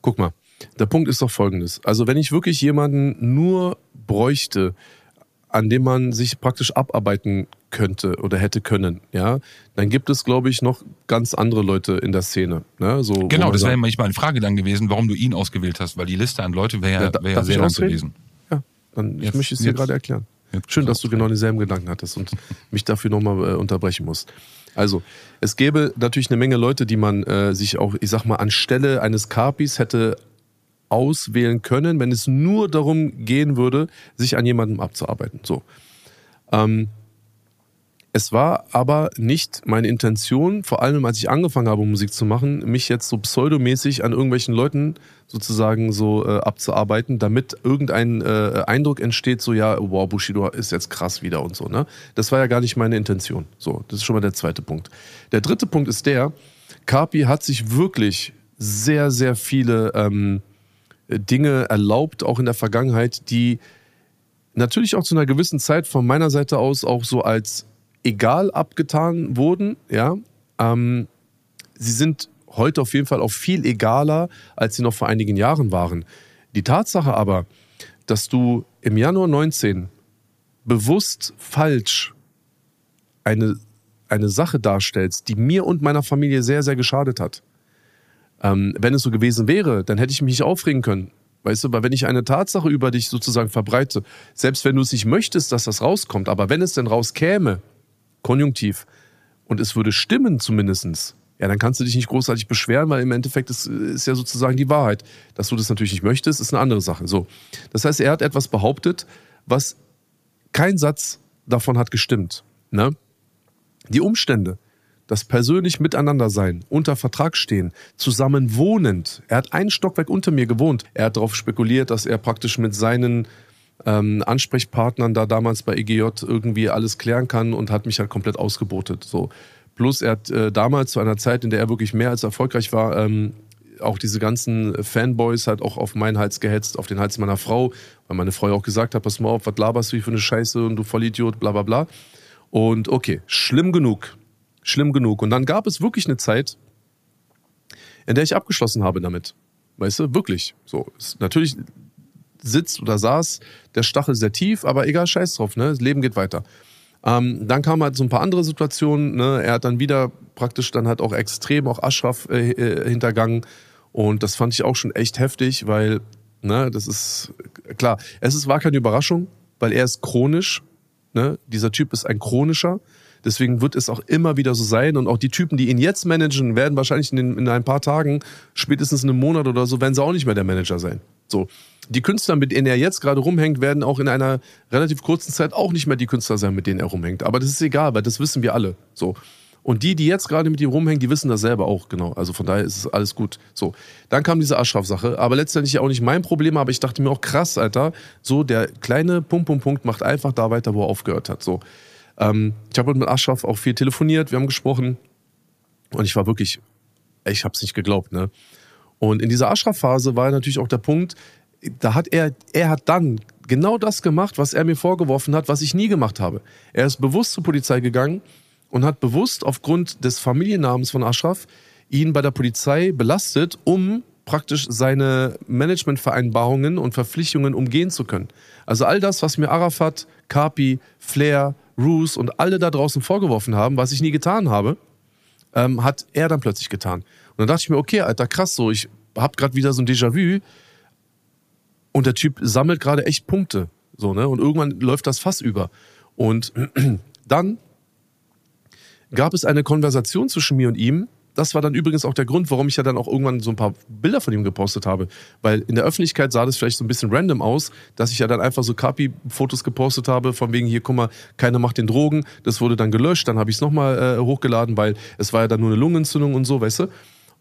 Guck mal, der Punkt ist doch folgendes. Also wenn ich wirklich jemanden nur bräuchte, an dem man sich praktisch abarbeiten könnte oder hätte können, ja, dann gibt es, glaube ich, noch ganz andere Leute in der Szene. Ne? So, Genau, das wäre manchmal eine Frage dann gewesen, warum du ihn ausgewählt hast, weil die Liste an Leute wäre ja, wär ja sehr ich lang gewesen. Ja, dann ich Jetzt- möchte es dir gerade erklären. Schön, dass du genau dieselben Gedanken hattest und mich dafür nochmal äh, unterbrechen musst. Also, es gäbe natürlich eine Menge Leute, die man äh, sich auch, ich sag mal, anstelle eines Carpis hätte auswählen können, wenn es nur darum gehen würde, sich an jemandem abzuarbeiten. So. Ähm, es war aber nicht meine Intention, vor allem als ich angefangen habe, Musik zu machen, mich jetzt so pseudomäßig an irgendwelchen Leuten sozusagen so äh, abzuarbeiten, damit irgendein äh, Eindruck entsteht, so ja, wow, Bushido ist jetzt krass wieder und so. Ne? Das war ja gar nicht meine Intention. So, das ist schon mal der zweite Punkt. Der dritte Punkt ist der, Kapi hat sich wirklich sehr, sehr viele ähm, Dinge erlaubt, auch in der Vergangenheit, die natürlich auch zu einer gewissen Zeit von meiner Seite aus auch so als egal abgetan wurden. Ja, ähm, sie sind heute auf jeden Fall auch viel egaler, als sie noch vor einigen Jahren waren. Die Tatsache aber, dass du im Januar 19 bewusst falsch eine, eine Sache darstellst, die mir und meiner Familie sehr, sehr geschadet hat. Ähm, wenn es so gewesen wäre, dann hätte ich mich nicht aufregen können. Weißt du, weil wenn ich eine Tatsache über dich sozusagen verbreite, selbst wenn du es nicht möchtest, dass das rauskommt, aber wenn es denn rauskäme, konjunktiv, und es würde stimmen zumindestens, ja, dann kannst du dich nicht großartig beschweren, weil im Endeffekt ist, ist ja sozusagen die Wahrheit. Dass du das natürlich nicht möchtest, ist eine andere Sache. So. Das heißt, er hat etwas behauptet, was kein Satz davon hat gestimmt. Ne? Die Umstände, das persönlich miteinander sein, unter Vertrag stehen, zusammen wohnend. Er hat einen Stockwerk unter mir gewohnt. Er hat darauf spekuliert, dass er praktisch mit seinen ähm, Ansprechpartnern da damals bei EGJ irgendwie alles klären kann und hat mich halt komplett ausgebotet. So. Plus er hat äh, damals zu einer Zeit, in der er wirklich mehr als erfolgreich war, ähm, auch diese ganzen Fanboys halt auch auf meinen Hals gehetzt, auf den Hals meiner Frau, weil meine Frau auch gesagt hat, pass mal auf, was laberst du für eine Scheiße und du Vollidiot, bla bla bla. Und okay, schlimm genug. Schlimm genug. Und dann gab es wirklich eine Zeit, in der ich abgeschlossen habe damit. Weißt du, wirklich. So, ist natürlich sitzt oder saß der Stachel sehr tief, aber egal, scheiß drauf, ne? Das Leben geht weiter. Ähm, dann kamen halt so ein paar andere Situationen. Ne? Er hat dann wieder praktisch dann halt auch extrem auch Ashraf äh, äh, hintergangen. Und das fand ich auch schon echt heftig, weil, ne, das ist klar, es ist, war keine Überraschung, weil er ist chronisch. Ne? Dieser Typ ist ein chronischer. Deswegen wird es auch immer wieder so sein. Und auch die Typen, die ihn jetzt managen, werden wahrscheinlich in, in ein paar Tagen, spätestens in einem Monat oder so, werden sie auch nicht mehr der Manager sein. So. Die Künstler, mit denen er jetzt gerade rumhängt, werden auch in einer relativ kurzen Zeit auch nicht mehr die Künstler sein, mit denen er rumhängt. Aber das ist egal, weil das wissen wir alle. So. Und die, die jetzt gerade mit ihm rumhängen, die wissen das selber auch, genau. Also von daher ist es alles gut. So. Dann kam diese Ashraf-Sache, aber letztendlich auch nicht mein Problem, aber ich dachte mir auch krass, Alter, so der kleine Punkt, Punkt, Punkt macht einfach da weiter, wo er aufgehört hat. So. Ähm, ich habe mit Ashraf auch viel telefoniert, wir haben gesprochen und ich war wirklich, ich habe es nicht geglaubt, ne? Und in dieser Ashraf-Phase war natürlich auch der Punkt, da hat er, er hat dann genau das gemacht, was er mir vorgeworfen hat, was ich nie gemacht habe. Er ist bewusst zur Polizei gegangen und hat bewusst aufgrund des Familiennamens von Ashraf ihn bei der Polizei belastet, um praktisch seine Managementvereinbarungen und Verpflichtungen umgehen zu können. Also all das, was mir Arafat, Kapi, Flair, Roos und alle da draußen vorgeworfen haben, was ich nie getan habe, ähm, hat er dann plötzlich getan. Und dann dachte ich mir, okay, Alter, krass, so, ich hab gerade wieder so ein Déjà-vu und der Typ sammelt gerade echt Punkte. So, ne? Und irgendwann läuft das Fass über. Und dann gab es eine Konversation zwischen mir und ihm. Das war dann übrigens auch der Grund, warum ich ja dann auch irgendwann so ein paar Bilder von ihm gepostet habe. Weil in der Öffentlichkeit sah das vielleicht so ein bisschen random aus, dass ich ja dann einfach so Kapi-Fotos gepostet habe, von wegen hier, guck mal, keiner macht den Drogen. Das wurde dann gelöscht, dann habe ich es nochmal äh, hochgeladen, weil es war ja dann nur eine Lungenentzündung und so, weißt du.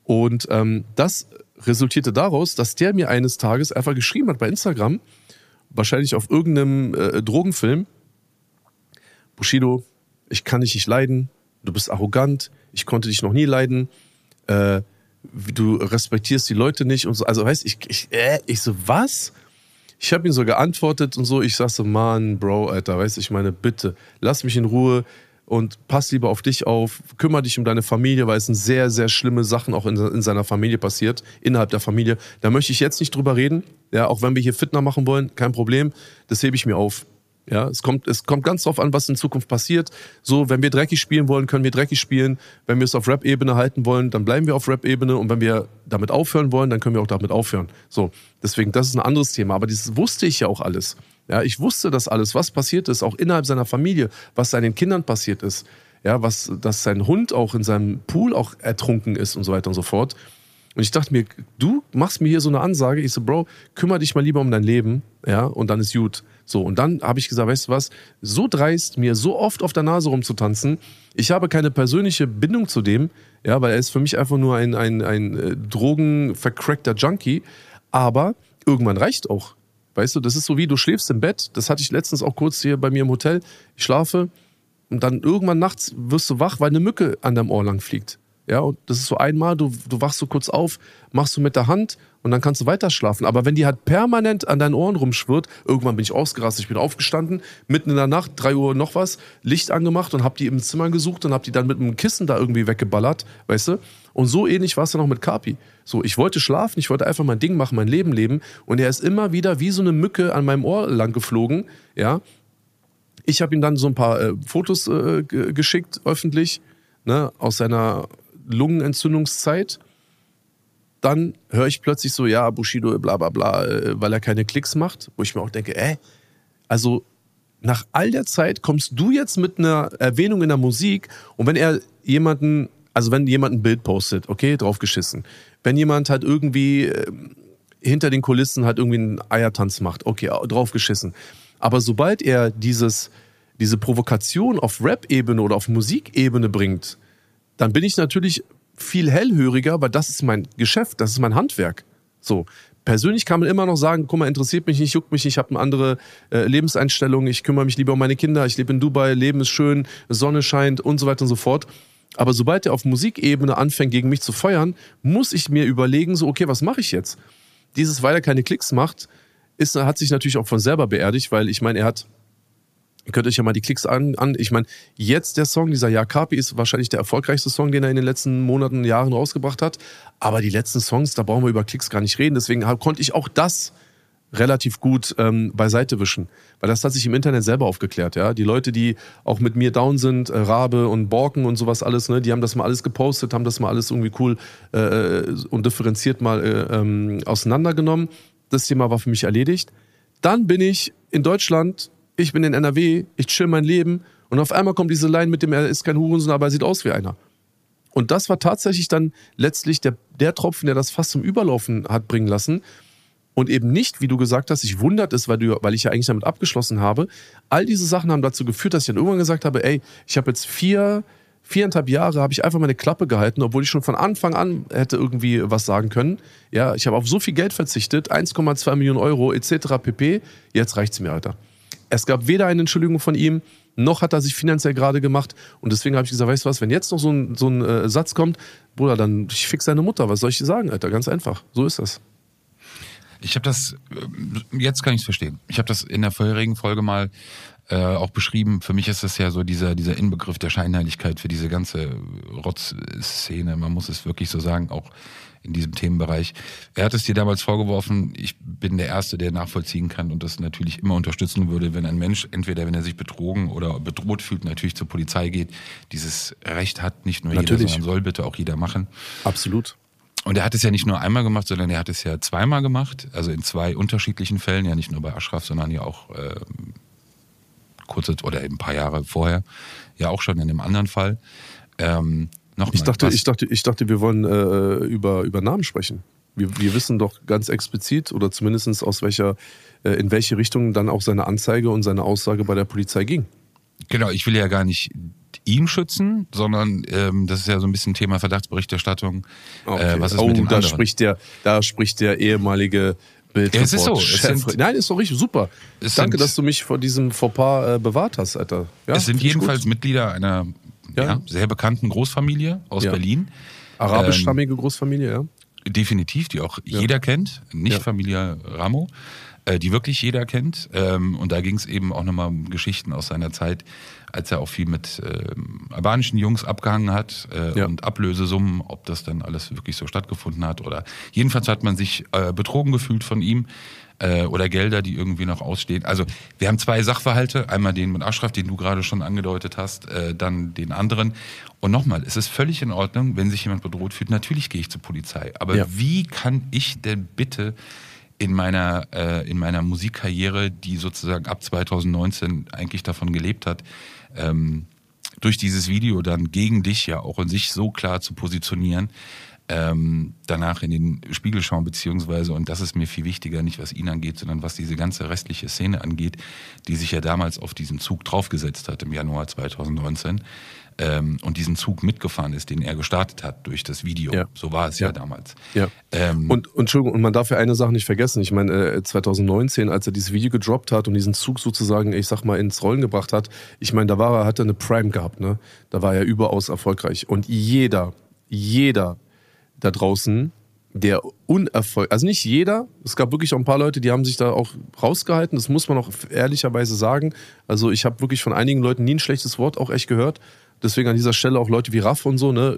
Und ähm, das resultierte daraus, dass der mir eines Tages einfach geschrieben hat bei Instagram, wahrscheinlich auf irgendeinem äh, Drogenfilm, Bushido, ich kann dich nicht leiden, du bist arrogant, ich konnte dich noch nie leiden, äh, du respektierst die Leute nicht und so. Also weißt ich, ich, äh, ich so, was? Ich habe ihm so geantwortet und so, ich sag so, Mann, Bro, Alter, weißt du, ich meine, bitte, lass mich in Ruhe, und pass lieber auf dich auf, kümmere dich um deine Familie, weil es sind sehr, sehr schlimme Sachen auch in, in, seiner Familie passiert, innerhalb der Familie. Da möchte ich jetzt nicht drüber reden, ja, auch wenn wir hier Fitner machen wollen, kein Problem, das hebe ich mir auf. Ja, es kommt, es kommt ganz drauf an, was in Zukunft passiert. So, wenn wir dreckig spielen wollen, können wir dreckig spielen. Wenn wir es auf Rap-Ebene halten wollen, dann bleiben wir auf Rap-Ebene. Und wenn wir damit aufhören wollen, dann können wir auch damit aufhören. So, deswegen, das ist ein anderes Thema. Aber das wusste ich ja auch alles. Ja, ich wusste das alles, was passiert ist, auch innerhalb seiner Familie, was seinen Kindern passiert ist. Ja, was, dass sein Hund auch in seinem Pool auch ertrunken ist und so weiter und so fort. Und ich dachte mir, du machst mir hier so eine Ansage. Ich so, Bro, kümmere dich mal lieber um dein Leben, ja, und dann ist gut. So, und dann habe ich gesagt, weißt du was, so dreist, mir so oft auf der Nase rumzutanzen, ich habe keine persönliche Bindung zu dem, ja, weil er ist für mich einfach nur ein, ein, ein äh, drogenvercrackter Junkie, aber irgendwann reicht auch. Weißt du, das ist so wie du schläfst im Bett. Das hatte ich letztens auch kurz hier bei mir im Hotel. Ich schlafe und dann irgendwann nachts wirst du wach, weil eine Mücke an deinem Ohr lang fliegt. Ja, und das ist so einmal, du, du wachst so kurz auf, machst du mit der Hand und dann kannst du weiter schlafen. Aber wenn die halt permanent an deinen Ohren rumschwirrt, irgendwann bin ich ausgerastet, ich bin aufgestanden, mitten in der Nacht, drei Uhr noch was, Licht angemacht und hab die im Zimmer gesucht und hab die dann mit einem Kissen da irgendwie weggeballert, weißt du? Und so ähnlich war es dann auch mit Kapi. So, ich wollte schlafen, ich wollte einfach mein Ding machen, mein Leben leben und er ist immer wieder wie so eine Mücke an meinem Ohr lang geflogen, ja. Ich habe ihm dann so ein paar äh, Fotos äh, geschickt, öffentlich, ne, aus seiner Lungenentzündungszeit. Dann höre ich plötzlich so, ja, Bushido, bla bla bla, äh, weil er keine Klicks macht, wo ich mir auch denke, äh, also nach all der Zeit kommst du jetzt mit einer Erwähnung in der Musik und wenn er jemanden, also wenn jemand ein Bild postet, okay, draufgeschissen. Wenn jemand halt irgendwie äh, hinter den Kulissen halt irgendwie einen Eiertanz macht, okay, draufgeschissen. Aber sobald er dieses, diese Provokation auf Rap-Ebene oder auf Musikebene bringt, dann bin ich natürlich viel hellhöriger, weil das ist mein Geschäft, das ist mein Handwerk. So. Persönlich kann man immer noch sagen, guck mal, interessiert mich nicht, juckt mich nicht, ich habe eine andere äh, Lebenseinstellung, ich kümmere mich lieber um meine Kinder, ich lebe in Dubai, Leben ist schön, Sonne scheint und so weiter und so fort. Aber sobald er auf Musikebene anfängt, gegen mich zu feuern, muss ich mir überlegen, so, okay, was mache ich jetzt? Dieses, weil er keine Klicks macht, ist, hat sich natürlich auch von selber beerdigt, weil ich meine, er hat Ihr könnt euch ja mal die Klicks an. an. Ich meine, jetzt der Song, dieser Jakapi, ist wahrscheinlich der erfolgreichste Song, den er in den letzten Monaten, Jahren rausgebracht hat. Aber die letzten Songs, da brauchen wir über Klicks gar nicht reden. Deswegen konnte ich auch das relativ gut ähm, beiseite wischen. Weil das hat sich im Internet selber aufgeklärt, ja. Die Leute, die auch mit mir down sind, äh, Rabe und Borken und sowas alles, ne, die haben das mal alles gepostet, haben das mal alles irgendwie cool äh, und differenziert mal äh, ähm, auseinandergenommen. Das Thema war für mich erledigt. Dann bin ich in Deutschland ich bin in NRW, ich chill mein Leben und auf einmal kommt diese Line mit dem, er ist kein Hurensohn, aber er sieht aus wie einer. Und das war tatsächlich dann letztlich der, der Tropfen, der das fast zum Überlaufen hat bringen lassen. Und eben nicht, wie du gesagt hast, ich wundert es, weil, du, weil ich ja eigentlich damit abgeschlossen habe. All diese Sachen haben dazu geführt, dass ich dann irgendwann gesagt habe, ey, ich habe jetzt vier, viereinhalb Jahre habe ich einfach meine Klappe gehalten, obwohl ich schon von Anfang an hätte irgendwie was sagen können. Ja, ich habe auf so viel Geld verzichtet, 1,2 Millionen Euro etc. pp. Jetzt reicht's mir, Alter. Es gab weder eine Entschuldigung von ihm, noch hat er sich finanziell gerade gemacht. Und deswegen habe ich gesagt, weißt du was, wenn jetzt noch so ein, so ein äh, Satz kommt, Bruder, dann ich fix deine Mutter. Was soll ich dir sagen, Alter? Ganz einfach. So ist das. Ich habe das, äh, jetzt kann ich es verstehen. Ich habe das in der vorherigen Folge mal äh, auch beschrieben. Für mich ist das ja so dieser, dieser Inbegriff der Scheinheiligkeit für diese ganze Rotz-Szene. Man muss es wirklich so sagen, auch in diesem Themenbereich. Er hat es dir damals vorgeworfen, ich bin der Erste, der nachvollziehen kann und das natürlich immer unterstützen würde, wenn ein Mensch, entweder wenn er sich betrogen oder bedroht fühlt, natürlich zur Polizei geht. Dieses Recht hat nicht nur natürlich. jeder, sondern soll bitte auch jeder machen. Absolut. Und er hat es ja nicht nur einmal gemacht, sondern er hat es ja zweimal gemacht, also in zwei unterschiedlichen Fällen, ja nicht nur bei Aschraf, sondern ja auch äh, kurze oder ein paar Jahre vorher, ja auch schon in einem anderen Fall. Ähm, Nochmal, ich, dachte, ich, dachte, ich dachte, wir wollen äh, über, über Namen sprechen. Wir, wir wissen doch ganz explizit oder zumindest aus welcher, äh, in welche Richtung dann auch seine Anzeige und seine Aussage bei der Polizei ging. Genau, ich will ja gar nicht ihn schützen, sondern ähm, das ist ja so ein bisschen Thema Verdachtsberichterstattung. Äh, okay. Äh, was ist oh, mit dem da anderen? spricht der, da spricht der ehemalige Bild. Ja, es ist so. Es sind, Nein, ist doch richtig super. Danke, dass du mich vor diesem Fauxpas äh, bewahrt hast, Alter. Ja, es sind jedenfalls Mitglieder einer ja. ja sehr bekannten Großfamilie aus ja. Berlin. Arabischstammige ähm, Großfamilie, ja. Definitiv, die auch ja. jeder kennt, nicht Familie Ramo, äh, die wirklich jeder kennt. Ähm, und da ging es eben auch nochmal um Geschichten aus seiner Zeit, als er auch viel mit ähm, albanischen Jungs abgehangen hat äh, und Ablösesummen, ob das dann alles wirklich so stattgefunden hat oder jedenfalls hat man sich äh, betrogen gefühlt von ihm äh, oder Gelder, die irgendwie noch ausstehen. Also wir haben zwei Sachverhalte, einmal den mit Aschraf, den du gerade schon angedeutet hast, äh, dann den anderen. Und nochmal, es ist völlig in Ordnung, wenn sich jemand bedroht fühlt. Natürlich gehe ich zur Polizei. Aber ja. wie kann ich denn bitte in meiner, äh, in meiner Musikkarriere, die sozusagen ab 2019 eigentlich davon gelebt hat, ähm, durch dieses Video dann gegen dich ja auch in sich so klar zu positionieren, ähm, danach in den Spiegel schauen, beziehungsweise, und das ist mir viel wichtiger, nicht was ihn angeht, sondern was diese ganze restliche Szene angeht, die sich ja damals auf diesen Zug draufgesetzt hat im Januar 2019 ähm, und diesen Zug mitgefahren ist, den er gestartet hat durch das Video. Ja. So war es ja, ja damals. Ja. Ähm, und, und Entschuldigung, und man darf ja eine Sache nicht vergessen. Ich meine, äh, 2019, als er dieses Video gedroppt hat und diesen Zug sozusagen, ich sag mal, ins Rollen gebracht hat, ich meine, da war er, hat er eine Prime gehabt, ne? Da war er überaus erfolgreich. Und jeder, jeder da draußen, der unerfolg, also nicht jeder, es gab wirklich auch ein paar Leute, die haben sich da auch rausgehalten, das muss man auch ehrlicherweise sagen. Also ich habe wirklich von einigen Leuten nie ein schlechtes Wort auch echt gehört. Deswegen an dieser Stelle auch Leute wie Raff und so, ne,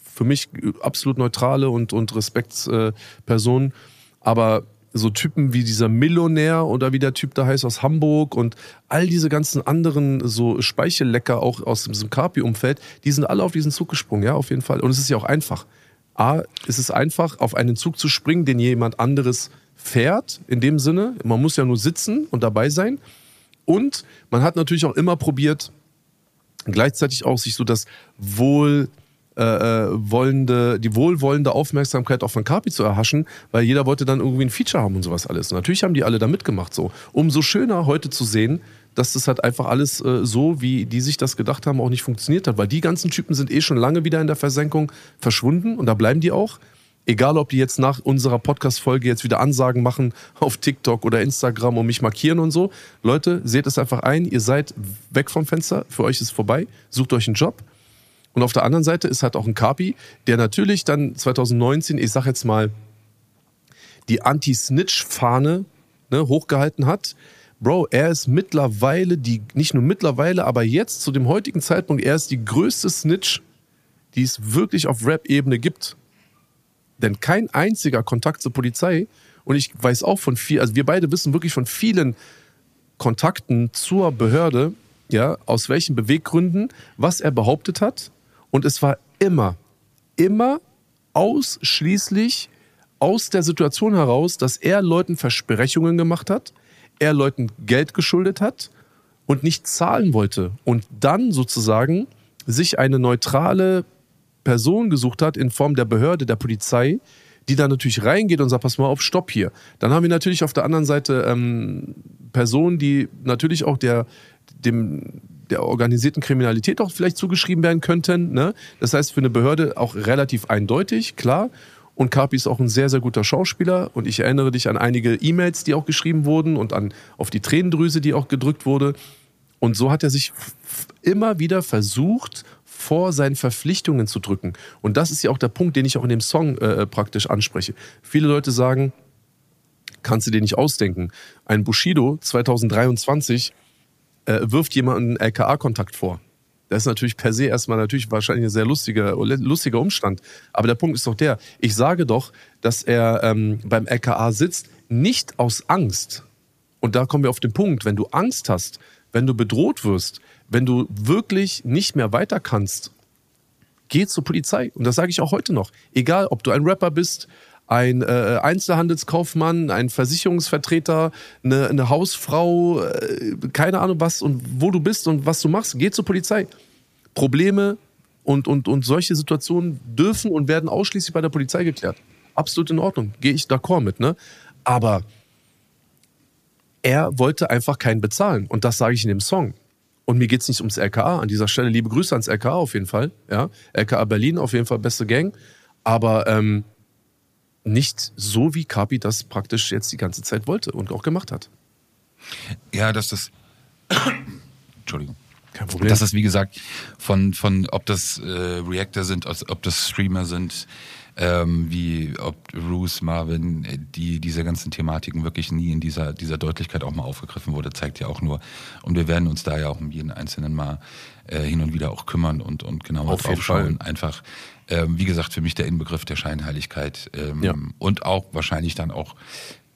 für mich absolut neutrale und, und Respektspersonen. Äh, Aber so Typen wie dieser Millionär oder wie der Typ da heißt aus Hamburg und all diese ganzen anderen so Speichellecker auch aus diesem Carpi-Umfeld, die sind alle auf diesen Zug gesprungen, ja, auf jeden Fall. Und es ist ja auch einfach. A, ist es einfach, auf einen Zug zu springen, den jemand anderes fährt, in dem Sinne. Man muss ja nur sitzen und dabei sein. Und man hat natürlich auch immer probiert, gleichzeitig auch sich so das wohl äh, äh wollende, die wohlwollende Aufmerksamkeit auch von Kapi zu erhaschen, weil jeder wollte dann irgendwie ein Feature haben und sowas alles. Natürlich haben die alle da mitgemacht so. Umso schöner heute zu sehen, dass das halt einfach alles äh, so, wie die sich das gedacht haben, auch nicht funktioniert hat. Weil die ganzen Typen sind eh schon lange wieder in der Versenkung verschwunden und da bleiben die auch. Egal, ob die jetzt nach unserer Podcast-Folge jetzt wieder Ansagen machen auf TikTok oder Instagram und mich markieren und so. Leute, seht es einfach ein, ihr seid weg vom Fenster, für euch ist es vorbei, sucht euch einen Job. Und auf der anderen Seite ist halt auch ein Kapi, der natürlich dann 2019, ich sag jetzt mal, die Anti-Snitch-Fahne ne, hochgehalten hat. Bro, er ist mittlerweile die, nicht nur mittlerweile, aber jetzt zu dem heutigen Zeitpunkt, er ist die größte Snitch, die es wirklich auf Rap-Ebene gibt. Denn kein einziger Kontakt zur Polizei, und ich weiß auch von viel, also wir beide wissen wirklich von vielen Kontakten zur Behörde, ja, aus welchen Beweggründen, was er behauptet hat. Und es war immer, immer ausschließlich aus der Situation heraus, dass er Leuten Versprechungen gemacht hat, er Leuten Geld geschuldet hat und nicht zahlen wollte. Und dann sozusagen sich eine neutrale Person gesucht hat in Form der Behörde, der Polizei, die dann natürlich reingeht und sagt, pass mal auf, stopp hier. Dann haben wir natürlich auf der anderen Seite ähm, Personen, die natürlich auch der, dem, der organisierten Kriminalität auch vielleicht zugeschrieben werden könnten. Ne? Das heißt, für eine Behörde auch relativ eindeutig, klar. Und Carpi ist auch ein sehr, sehr guter Schauspieler. Und ich erinnere dich an einige E-Mails, die auch geschrieben wurden und an, auf die Tränendrüse, die auch gedrückt wurde. Und so hat er sich immer wieder versucht, vor seinen Verpflichtungen zu drücken. Und das ist ja auch der Punkt, den ich auch in dem Song äh, praktisch anspreche. Viele Leute sagen, kannst du dir nicht ausdenken. Ein Bushido 2023 äh, wirft jemanden LKA-Kontakt vor. Das ist natürlich per se erstmal natürlich wahrscheinlich ein sehr lustiger, lustiger Umstand. Aber der Punkt ist doch der, ich sage doch, dass er ähm, beim LKA sitzt, nicht aus Angst. Und da kommen wir auf den Punkt, wenn du Angst hast, wenn du bedroht wirst, wenn du wirklich nicht mehr weiter kannst, geh zur Polizei. Und das sage ich auch heute noch. Egal, ob du ein Rapper bist, ein äh, Einzelhandelskaufmann, ein Versicherungsvertreter, eine, eine Hausfrau, äh, keine Ahnung was und wo du bist und was du machst, geh zur Polizei. Probleme und, und, und solche Situationen dürfen und werden ausschließlich bei der Polizei geklärt. Absolut in Ordnung. Gehe ich d'accord mit, ne? Aber er wollte einfach keinen bezahlen. Und das sage ich in dem Song. Und mir geht es nicht ums LKA. An dieser Stelle liebe Grüße ans LKA auf jeden Fall. Ja, LKA Berlin auf jeden Fall beste Gang. Aber ähm, nicht so, wie Kapi das praktisch jetzt die ganze Zeit wollte und auch gemacht hat. Ja, dass das. Entschuldigung. Kein Problem. Dass das, wie gesagt, von, von ob das äh, Reactor sind, ob das Streamer sind, ähm, wie ob Bruce, Marvin, äh, die diese ganzen Thematiken wirklich nie in dieser, dieser Deutlichkeit auch mal aufgegriffen wurde, zeigt ja auch nur. Und wir werden uns da ja auch um jeden Einzelnen mal äh, hin und wieder auch kümmern und, und genauer Auf drauf schauen. Einfach, ähm, wie gesagt, für mich der Inbegriff der Scheinheiligkeit ähm, ja. und auch wahrscheinlich dann auch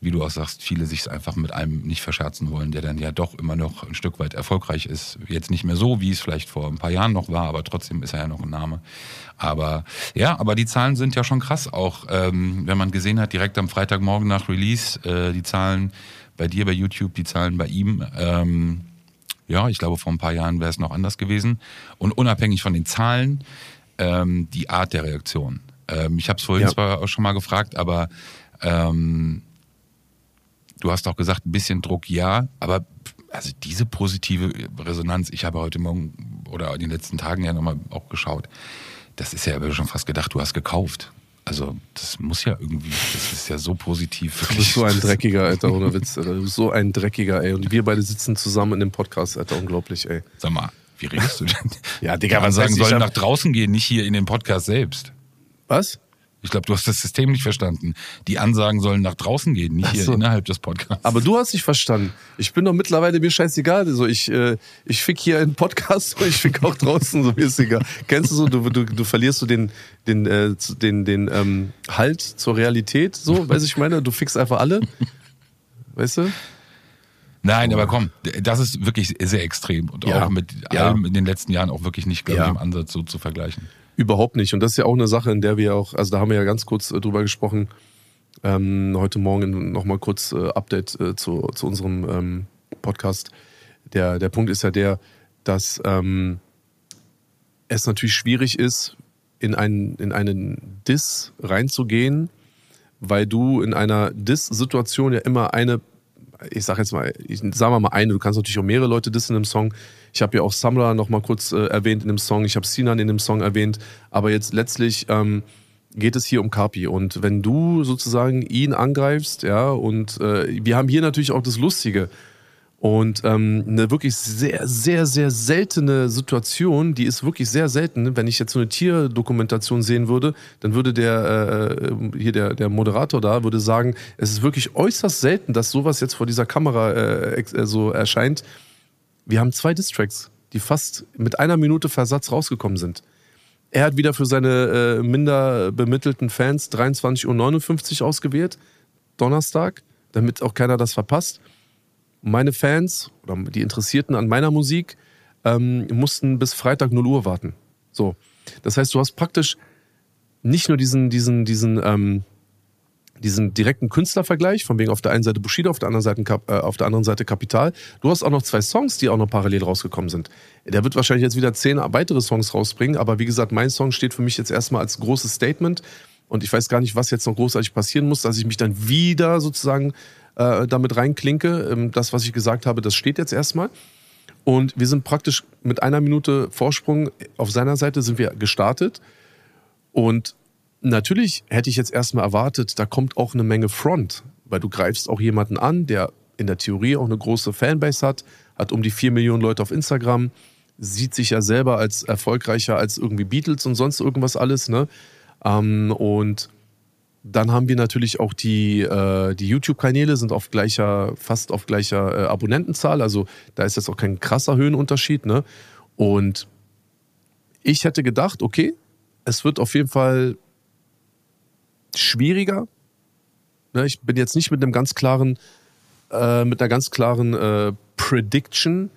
wie du auch sagst, viele sich es einfach mit einem nicht verscherzen wollen, der dann ja doch immer noch ein Stück weit erfolgreich ist. Jetzt nicht mehr so, wie es vielleicht vor ein paar Jahren noch war, aber trotzdem ist er ja noch ein Name. Aber ja, aber die Zahlen sind ja schon krass. Auch ähm, wenn man gesehen hat, direkt am Freitagmorgen nach Release, äh, die Zahlen bei dir bei YouTube, die Zahlen bei ihm. Ähm, ja, ich glaube, vor ein paar Jahren wäre es noch anders gewesen. Und unabhängig von den Zahlen, ähm, die Art der Reaktion. Ähm, ich habe es vorhin ja. zwar auch schon mal gefragt, aber ähm, Du hast auch gesagt, ein bisschen Druck ja, aber also diese positive Resonanz, ich habe heute Morgen oder in den letzten Tagen ja nochmal auch geschaut, das ist ja schon fast gedacht, du hast gekauft. Also das muss ja irgendwie, das ist ja so positiv. Wirklich. Du bist so ein dreckiger, Alter, ohne Witz. Alter. Du bist so ein dreckiger, ey. Und wir beide sitzen zusammen in dem Podcast, Alter, unglaublich, ey. Sag mal, wie redest du denn? ja, Digga, Kann man sagen, sollen nach draußen gehen, nicht hier in den Podcast selbst. Was? Ich glaube, du hast das System nicht verstanden. Die Ansagen sollen nach draußen gehen, nicht hier so. innerhalb des Podcasts. Aber du hast dich verstanden. Ich bin doch mittlerweile mir scheißegal. So, ich, äh, ich fick hier einen Podcast, ich fick auch draußen, so mir ist egal. Kennst du so, du, du, du verlierst so den, den, äh, den, den ähm, Halt zur Realität, so, weiß ich meine? Du fickst einfach alle. Weißt du? Nein, aber komm, das ist wirklich sehr extrem und ja. auch mit ja. allem in den letzten Jahren auch wirklich nicht, glaube ja. ich, im Ansatz so zu vergleichen. Überhaupt nicht. Und das ist ja auch eine Sache, in der wir auch, also da haben wir ja ganz kurz äh, drüber gesprochen, ähm, heute Morgen nochmal kurz äh, Update äh, zu, zu unserem ähm, Podcast. Der, der Punkt ist ja der, dass ähm, es natürlich schwierig ist, in einen, in einen Diss reinzugehen, weil du in einer Diss-Situation ja immer eine, ich sag jetzt mal, ich, sagen wir mal eine, du kannst natürlich auch mehrere Leute dissen dem Song. Ich habe ja auch Samra noch mal kurz äh, erwähnt in dem Song, ich habe Sinan in dem Song erwähnt, aber jetzt letztlich ähm, geht es hier um Kapi und wenn du sozusagen ihn angreifst, ja, und äh, wir haben hier natürlich auch das Lustige, und ähm, eine wirklich sehr, sehr, sehr seltene Situation, die ist wirklich sehr selten. Wenn ich jetzt so eine Tierdokumentation sehen würde, dann würde der äh, hier der, der Moderator da würde sagen, es ist wirklich äußerst selten, dass sowas jetzt vor dieser Kamera äh, äh, so erscheint. Wir haben zwei Distracks, die fast mit einer Minute Versatz rausgekommen sind. Er hat wieder für seine äh, minder bemittelten Fans 23.59 Uhr ausgewählt, Donnerstag, damit auch keiner das verpasst meine Fans oder die Interessierten an meiner Musik ähm, mussten bis Freitag 0 Uhr warten. So. Das heißt, du hast praktisch nicht nur diesen, diesen, diesen, ähm, diesen direkten Künstlervergleich, von wegen auf der einen Seite Bushido, auf der anderen Seite, äh, auf der anderen Seite Kapital. Du hast auch noch zwei Songs, die auch noch parallel rausgekommen sind. Der wird wahrscheinlich jetzt wieder zehn weitere Songs rausbringen, aber wie gesagt, mein Song steht für mich jetzt erstmal als großes Statement. Und ich weiß gar nicht, was jetzt noch großartig passieren muss, dass ich mich dann wieder sozusagen äh, damit reinklinke. Ähm, das, was ich gesagt habe, das steht jetzt erstmal. Und wir sind praktisch mit einer Minute Vorsprung auf seiner Seite sind wir gestartet. Und natürlich hätte ich jetzt erstmal erwartet, da kommt auch eine Menge Front, weil du greifst auch jemanden an, der in der Theorie auch eine große Fanbase hat, hat um die vier Millionen Leute auf Instagram, sieht sich ja selber als erfolgreicher als irgendwie Beatles und sonst irgendwas alles, ne? Ähm, und dann haben wir natürlich auch die, äh, die YouTube-Kanäle sind auf gleicher, fast auf gleicher äh, Abonnentenzahl. Also da ist jetzt auch kein krasser Höhenunterschied. Ne? Und ich hätte gedacht, okay, es wird auf jeden Fall schwieriger. Ne? Ich bin jetzt nicht mit einem ganz klaren, äh, mit einer ganz klaren äh, Prediction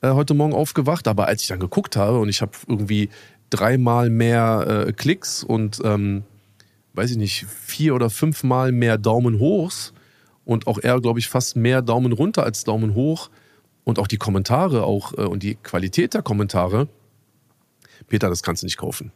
äh, heute Morgen aufgewacht, aber als ich dann geguckt habe und ich habe irgendwie dreimal mehr äh, Klicks und ähm, weiß ich nicht, vier oder fünfmal mehr Daumen hochs und auch eher, glaube ich, fast mehr Daumen runter als Daumen hoch und auch die Kommentare auch äh, und die Qualität der Kommentare. Peter, das kannst du nicht kaufen.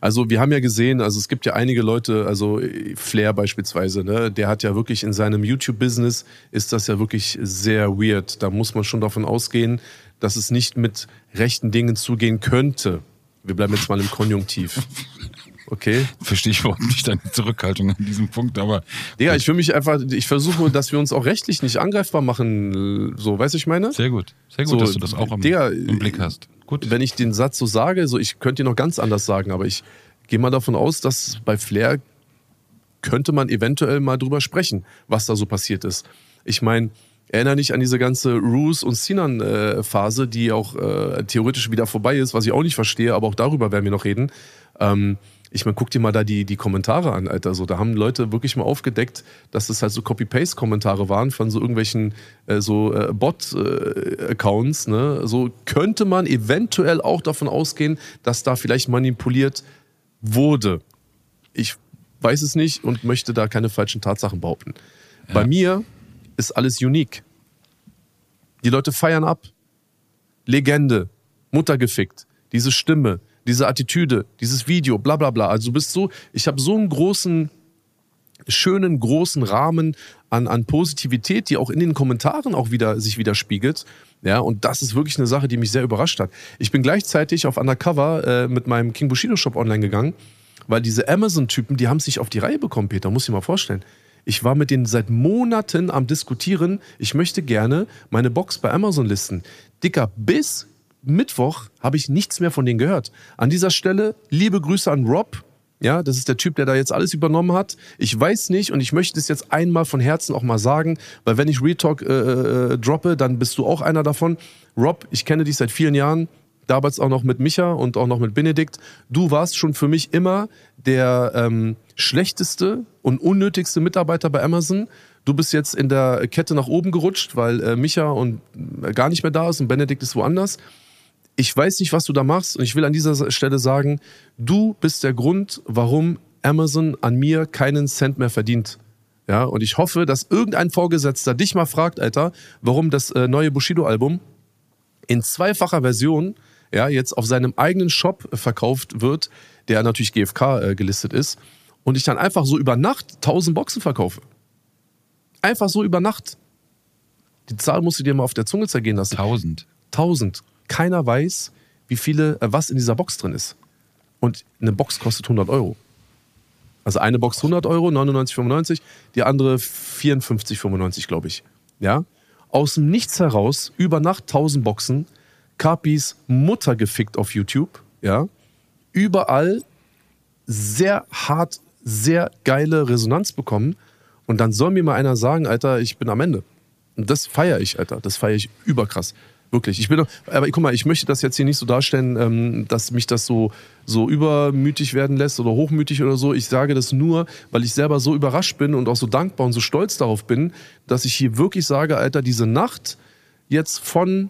Also wir haben ja gesehen, also es gibt ja einige Leute, also Flair beispielsweise, ne, der hat ja wirklich in seinem YouTube-Business ist das ja wirklich sehr weird. Da muss man schon davon ausgehen, dass es nicht mit rechten Dingen zugehen könnte. Wir bleiben jetzt mal im Konjunktiv. Okay. Verstehe ich überhaupt nicht deine Zurückhaltung an diesem Punkt, aber. Digga, ich will mich einfach, ich versuche, dass wir uns auch rechtlich nicht angreifbar machen. So, weißt du, ich meine? Sehr gut. Sehr gut, so, dass du das auch am, Digga, im Blick hast. Gut. Wenn ich den Satz so sage, so ich könnte ihn noch ganz anders sagen, aber ich gehe mal davon aus, dass bei Flair könnte man eventuell mal drüber sprechen, was da so passiert ist. Ich meine, erinnere dich an diese ganze Roos und Sinan-Phase, äh, die auch äh, theoretisch wieder vorbei ist, was ich auch nicht verstehe, aber auch darüber werden wir noch reden. Ähm, ich meine, guck dir mal da die, die Kommentare an, Alter. So, da haben Leute wirklich mal aufgedeckt, dass das halt so Copy-Paste-Kommentare waren von so irgendwelchen äh, so äh, Bot-Accounts. Äh, ne? So könnte man eventuell auch davon ausgehen, dass da vielleicht manipuliert wurde. Ich weiß es nicht und möchte da keine falschen Tatsachen behaupten. Ja. Bei mir ist alles unique. Die Leute feiern ab. Legende, Mutter gefickt, diese Stimme, diese Attitüde, dieses Video, bla bla bla. Also du bist so, ich habe so einen großen, schönen, großen Rahmen an, an Positivität, die auch in den Kommentaren auch wieder sich widerspiegelt. Ja, und das ist wirklich eine Sache, die mich sehr überrascht hat. Ich bin gleichzeitig auf Undercover äh, mit meinem King Bushido Shop online gegangen, weil diese Amazon-Typen, die haben es nicht auf die Reihe bekommen, Peter, muss ich mal vorstellen. Ich war mit denen seit Monaten am Diskutieren, ich möchte gerne meine Box bei Amazon listen. Dicker, bis Mittwoch habe ich nichts mehr von denen gehört. An dieser Stelle liebe Grüße an Rob. Ja, das ist der Typ, der da jetzt alles übernommen hat. Ich weiß nicht und ich möchte es jetzt einmal von Herzen auch mal sagen, weil wenn ich Retalk äh, äh, droppe, dann bist du auch einer davon. Rob, ich kenne dich seit vielen Jahren, damals auch noch mit Micha und auch noch mit Benedikt. Du warst schon für mich immer der ähm, schlechteste und unnötigste Mitarbeiter bei Amazon. Du bist jetzt in der Kette nach oben gerutscht, weil äh, Micha und äh, gar nicht mehr da ist und Benedikt ist woanders ich weiß nicht, was du da machst und ich will an dieser Stelle sagen, du bist der Grund, warum Amazon an mir keinen Cent mehr verdient. Ja, und ich hoffe, dass irgendein Vorgesetzter dich mal fragt, Alter, warum das äh, neue Bushido-Album in zweifacher Version ja, jetzt auf seinem eigenen Shop verkauft wird, der natürlich GFK äh, gelistet ist, und ich dann einfach so über Nacht 1000 Boxen verkaufe. Einfach so über Nacht. Die Zahl musst du dir mal auf der Zunge zergehen lassen. 1000. 1000. Keiner weiß, wie viele, äh, was in dieser Box drin ist. Und eine Box kostet 100 Euro. Also eine Box 100 Euro, 99,95, die andere 54,95, glaube ich. Ja? Aus dem Nichts heraus, über Nacht 1000 Boxen, Capis Mutter gefickt auf YouTube. Ja? Überall sehr hart, sehr geile Resonanz bekommen. Und dann soll mir mal einer sagen, Alter, ich bin am Ende. Und das feiere ich, Alter. Das feiere ich überkrass. Wirklich. Ich bin, aber guck mal, ich möchte das jetzt hier nicht so darstellen, ähm, dass mich das so, so übermütig werden lässt oder hochmütig oder so. Ich sage das nur, weil ich selber so überrascht bin und auch so dankbar und so stolz darauf bin, dass ich hier wirklich sage, Alter, diese Nacht jetzt von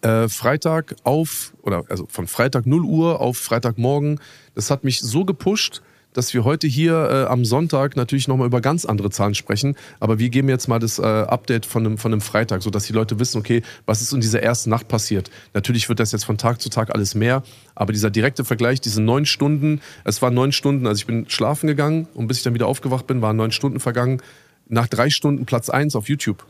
äh, Freitag auf, oder also von Freitag 0 Uhr auf Freitagmorgen, das hat mich so gepusht, dass wir heute hier äh, am Sonntag natürlich nochmal über ganz andere Zahlen sprechen. Aber wir geben jetzt mal das äh, Update von einem, von einem Freitag, sodass die Leute wissen, okay, was ist in dieser ersten Nacht passiert. Natürlich wird das jetzt von Tag zu Tag alles mehr, aber dieser direkte Vergleich, diese neun Stunden, es waren neun Stunden, also ich bin schlafen gegangen und bis ich dann wieder aufgewacht bin, waren neun Stunden vergangen. Nach drei Stunden Platz eins auf YouTube.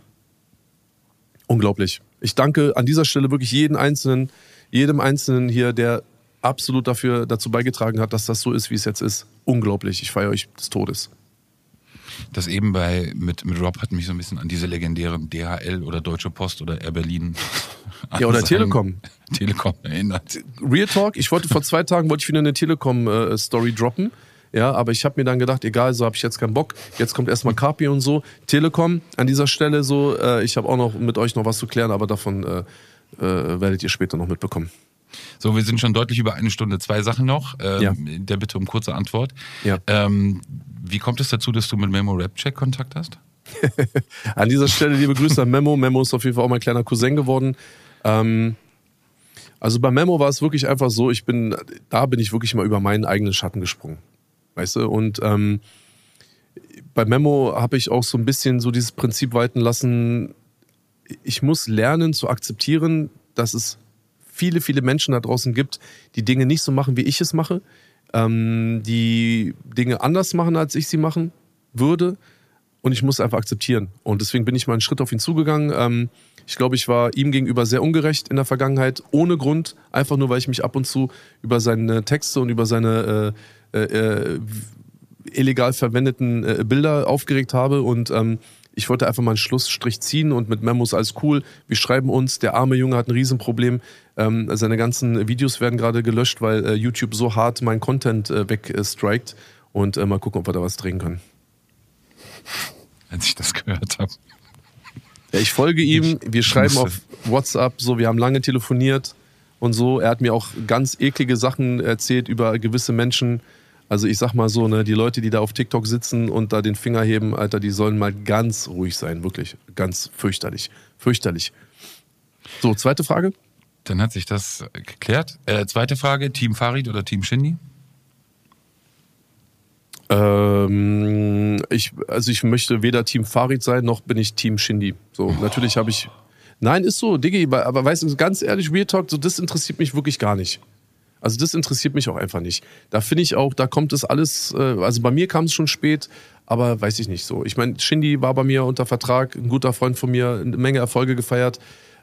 Unglaublich. Ich danke an dieser Stelle wirklich jeden Einzelnen, jedem Einzelnen hier, der absolut dafür dazu beigetragen hat, dass das so ist, wie es jetzt ist. Unglaublich. Ich feiere euch des Todes. Das eben bei mit, mit Rob hat mich so ein bisschen an diese legendären DHL oder Deutsche Post oder Air Berlin. Ja, oder Telekom. Telekom erinnert. Real Talk, ich wollte vor zwei Tagen wollte ich wieder eine Telekom-Story droppen. Ja, aber ich habe mir dann gedacht, egal, so habe ich jetzt keinen Bock. Jetzt kommt erstmal Carpi und so. Telekom an dieser Stelle so. Äh, ich habe auch noch mit euch noch was zu klären, aber davon äh, äh, werdet ihr später noch mitbekommen. So, wir sind schon deutlich über eine Stunde. Zwei Sachen noch. Ähm, Ja. Der Bitte um kurze Antwort. Ja. Ähm, wie kommt es dazu, dass du mit Memo Rap Check Kontakt hast? An dieser Stelle liebe Grüße an Memo. Memo ist auf jeden Fall auch mein kleiner Cousin geworden. Ähm, also bei Memo war es wirklich einfach so, ich bin, da bin ich wirklich mal über meinen eigenen Schatten gesprungen. Weißt du? Und ähm, bei Memo habe ich auch so ein bisschen so dieses Prinzip walten lassen, ich muss lernen zu akzeptieren, dass es viele, viele Menschen da draußen gibt, die Dinge nicht so machen, wie ich es mache, ähm, die Dinge anders machen, als ich sie machen würde. Und ich muss einfach akzeptieren. Und deswegen bin ich mal einen Schritt auf ihn zugegangen. Ähm, ich glaube, ich war ihm gegenüber sehr ungerecht in der Vergangenheit, ohne Grund, einfach nur, weil ich mich ab und zu über seine Texte und über seine äh, äh, äh, illegal verwendeten äh, Bilder aufgeregt habe. Und ähm, ich wollte einfach mal einen Schlussstrich ziehen und mit Memos alles cool. Wir schreiben uns, der arme Junge hat ein Riesenproblem. Ähm, seine ganzen Videos werden gerade gelöscht, weil äh, YouTube so hart meinen Content äh, wegstrikt. Und äh, mal gucken, ob wir da was drehen können. Als ich das gehört habe. Ja, ich folge ihm, wir schreiben auf WhatsApp, so, wir haben lange telefoniert und so. Er hat mir auch ganz eklige Sachen erzählt über gewisse Menschen. Also ich sag mal so, ne, die Leute, die da auf TikTok sitzen und da den Finger heben, Alter, die sollen mal ganz ruhig sein, wirklich. Ganz fürchterlich. Fürchterlich. So, zweite Frage. Dann hat sich das geklärt. Äh, zweite Frage: Team Farid oder Team Shindy? Ähm, ich, also ich möchte weder Team Farid sein, noch bin ich Team Shindy. So, natürlich habe ich. Nein, ist so, Diggi, aber weißt du, ganz ehrlich, Real Talk, so das interessiert mich wirklich gar nicht. Also das interessiert mich auch einfach nicht. Da finde ich auch, da kommt es alles, äh, also bei mir kam es schon spät, aber weiß ich nicht so. Ich meine, Shindy war bei mir unter Vertrag, ein guter Freund von mir, eine Menge Erfolge gefeiert.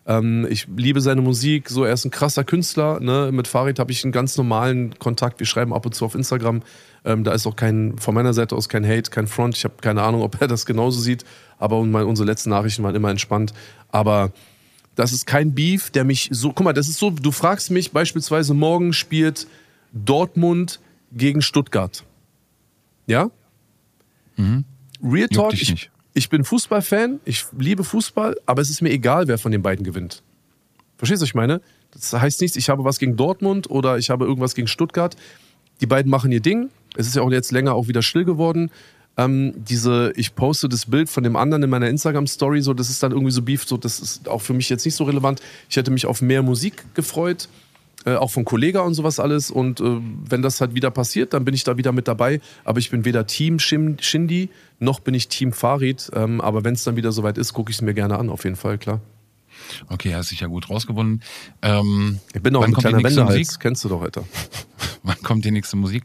Ähm, ich liebe seine Musik, so er ist ein krasser Künstler. Ne? Mit Farid habe ich einen ganz normalen Kontakt. Wir schreiben ab und zu auf Instagram. Ähm, da ist auch kein, von meiner Seite aus kein Hate, kein Front. Ich habe keine Ahnung, ob er das genauso sieht, aber unsere letzten Nachrichten waren immer entspannt. Aber das ist kein Beef, der mich so. Guck mal, das ist so, du fragst mich beispielsweise, morgen spielt Dortmund gegen Stuttgart. Ja? Real Talk, ich, ich bin Fußballfan, ich liebe Fußball, aber es ist mir egal, wer von den beiden gewinnt. Verstehst du, was ich meine? Das heißt nichts, ich habe was gegen Dortmund oder ich habe irgendwas gegen Stuttgart. Die beiden machen ihr Ding. Es ist ja auch jetzt länger auch wieder still geworden. Ähm, diese, ich poste das Bild von dem anderen in meiner Instagram-Story, so, das ist dann irgendwie so Beef, so, das ist auch für mich jetzt nicht so relevant. Ich hätte mich auf mehr Musik gefreut, äh, auch von Kollega und sowas alles. Und äh, wenn das halt wieder passiert, dann bin ich da wieder mit dabei. Aber ich bin weder Team Shindy, noch bin ich Team Farid. Ähm, aber wenn es dann wieder soweit ist, gucke ich es mir gerne an, auf jeden Fall, klar. Okay, hast dich ja gut rausgewonnen. Ähm, Ich bin auch ein kleiner Wendehals, kennst du doch, Alter. Wann kommt die nächste Musik?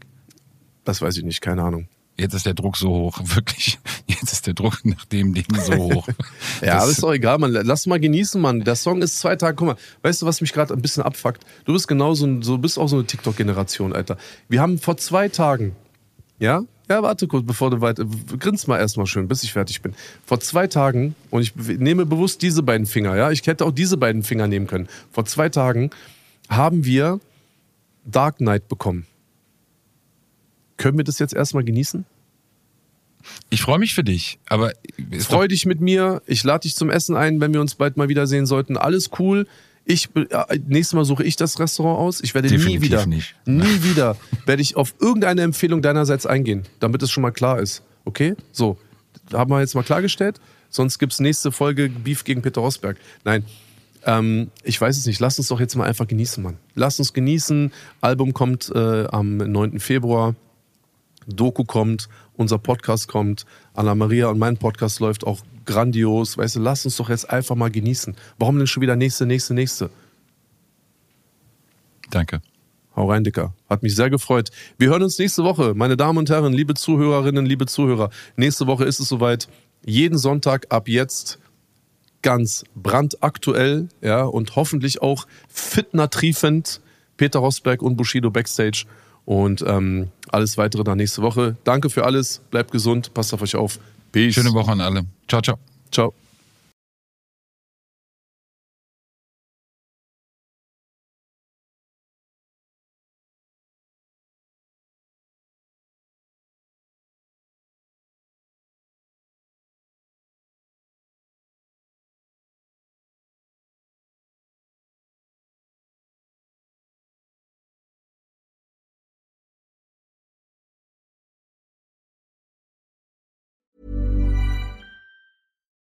Das weiß ich nicht, keine Ahnung. Jetzt ist der Druck so hoch, wirklich. Jetzt ist der Leidensdruck nach dem Ding so hoch. Ja, Das- aber ist doch egal, Mann. Lass mal genießen, Mann. Der Song ist zwei Tage. Guck mal, weißt du, was mich gerade ein bisschen abfuckt? Du bist genauso, so bist auch so eine TikTok-Generation, Alter. Wir haben vor zwei Tagen, ja? Ja, warte kurz, bevor du weiter. Grins mal erstmal schön, bis ich fertig bin. Vor zwei Tagen, und ich nehme bewusst diese beiden Finger, ja? Ich hätte auch diese beiden Finger nehmen können. Vor zwei Tagen haben wir Dark Knight bekommen. Können wir das jetzt erstmal genießen? Ich freue mich für dich, aber Freu dich mit mir. Ich lade dich zum Essen ein, wenn wir uns bald mal wiedersehen sollten. Alles cool. Ich, äh, nächstes Mal suche ich das Restaurant aus. Ich werde nie Definitiv wieder, nicht. nie wieder, werde ich auf irgendeine Empfehlung deinerseits eingehen, damit es schon mal klar ist. Okay? So, haben wir jetzt mal klargestellt. Sonst gibt's nächste Folge Beef gegen Peter Rosberg. Nein, ähm, ich weiß es nicht. Lass uns doch jetzt mal einfach genießen, Mann. Lass uns genießen. Album kommt äh, am 9. Februar. Doku kommt, unser Podcast kommt, Anna Maria und mein Podcast läuft auch grandios. Weißt du, lass uns doch jetzt einfach mal genießen. Warum denn schon wieder nächste, nächste, nächste? Danke. Hau rein, Dicker. Hat mich sehr gefreut. Wir hören uns nächste Woche, meine Damen und Herren, liebe Zuhörerinnen, liebe Zuhörer. Nächste Woche ist es soweit. Jeden Sonntag ab jetzt ganz brandaktuell, ja, und hoffentlich auch fitnertriefend. Peter Rosberg und Bushido Backstage. Und ähm, alles weitere dann nächste Woche. Danke für alles. Bleibt gesund. Passt auf euch auf. Peace. Schöne Woche an alle. Ciao, ciao. Ciao.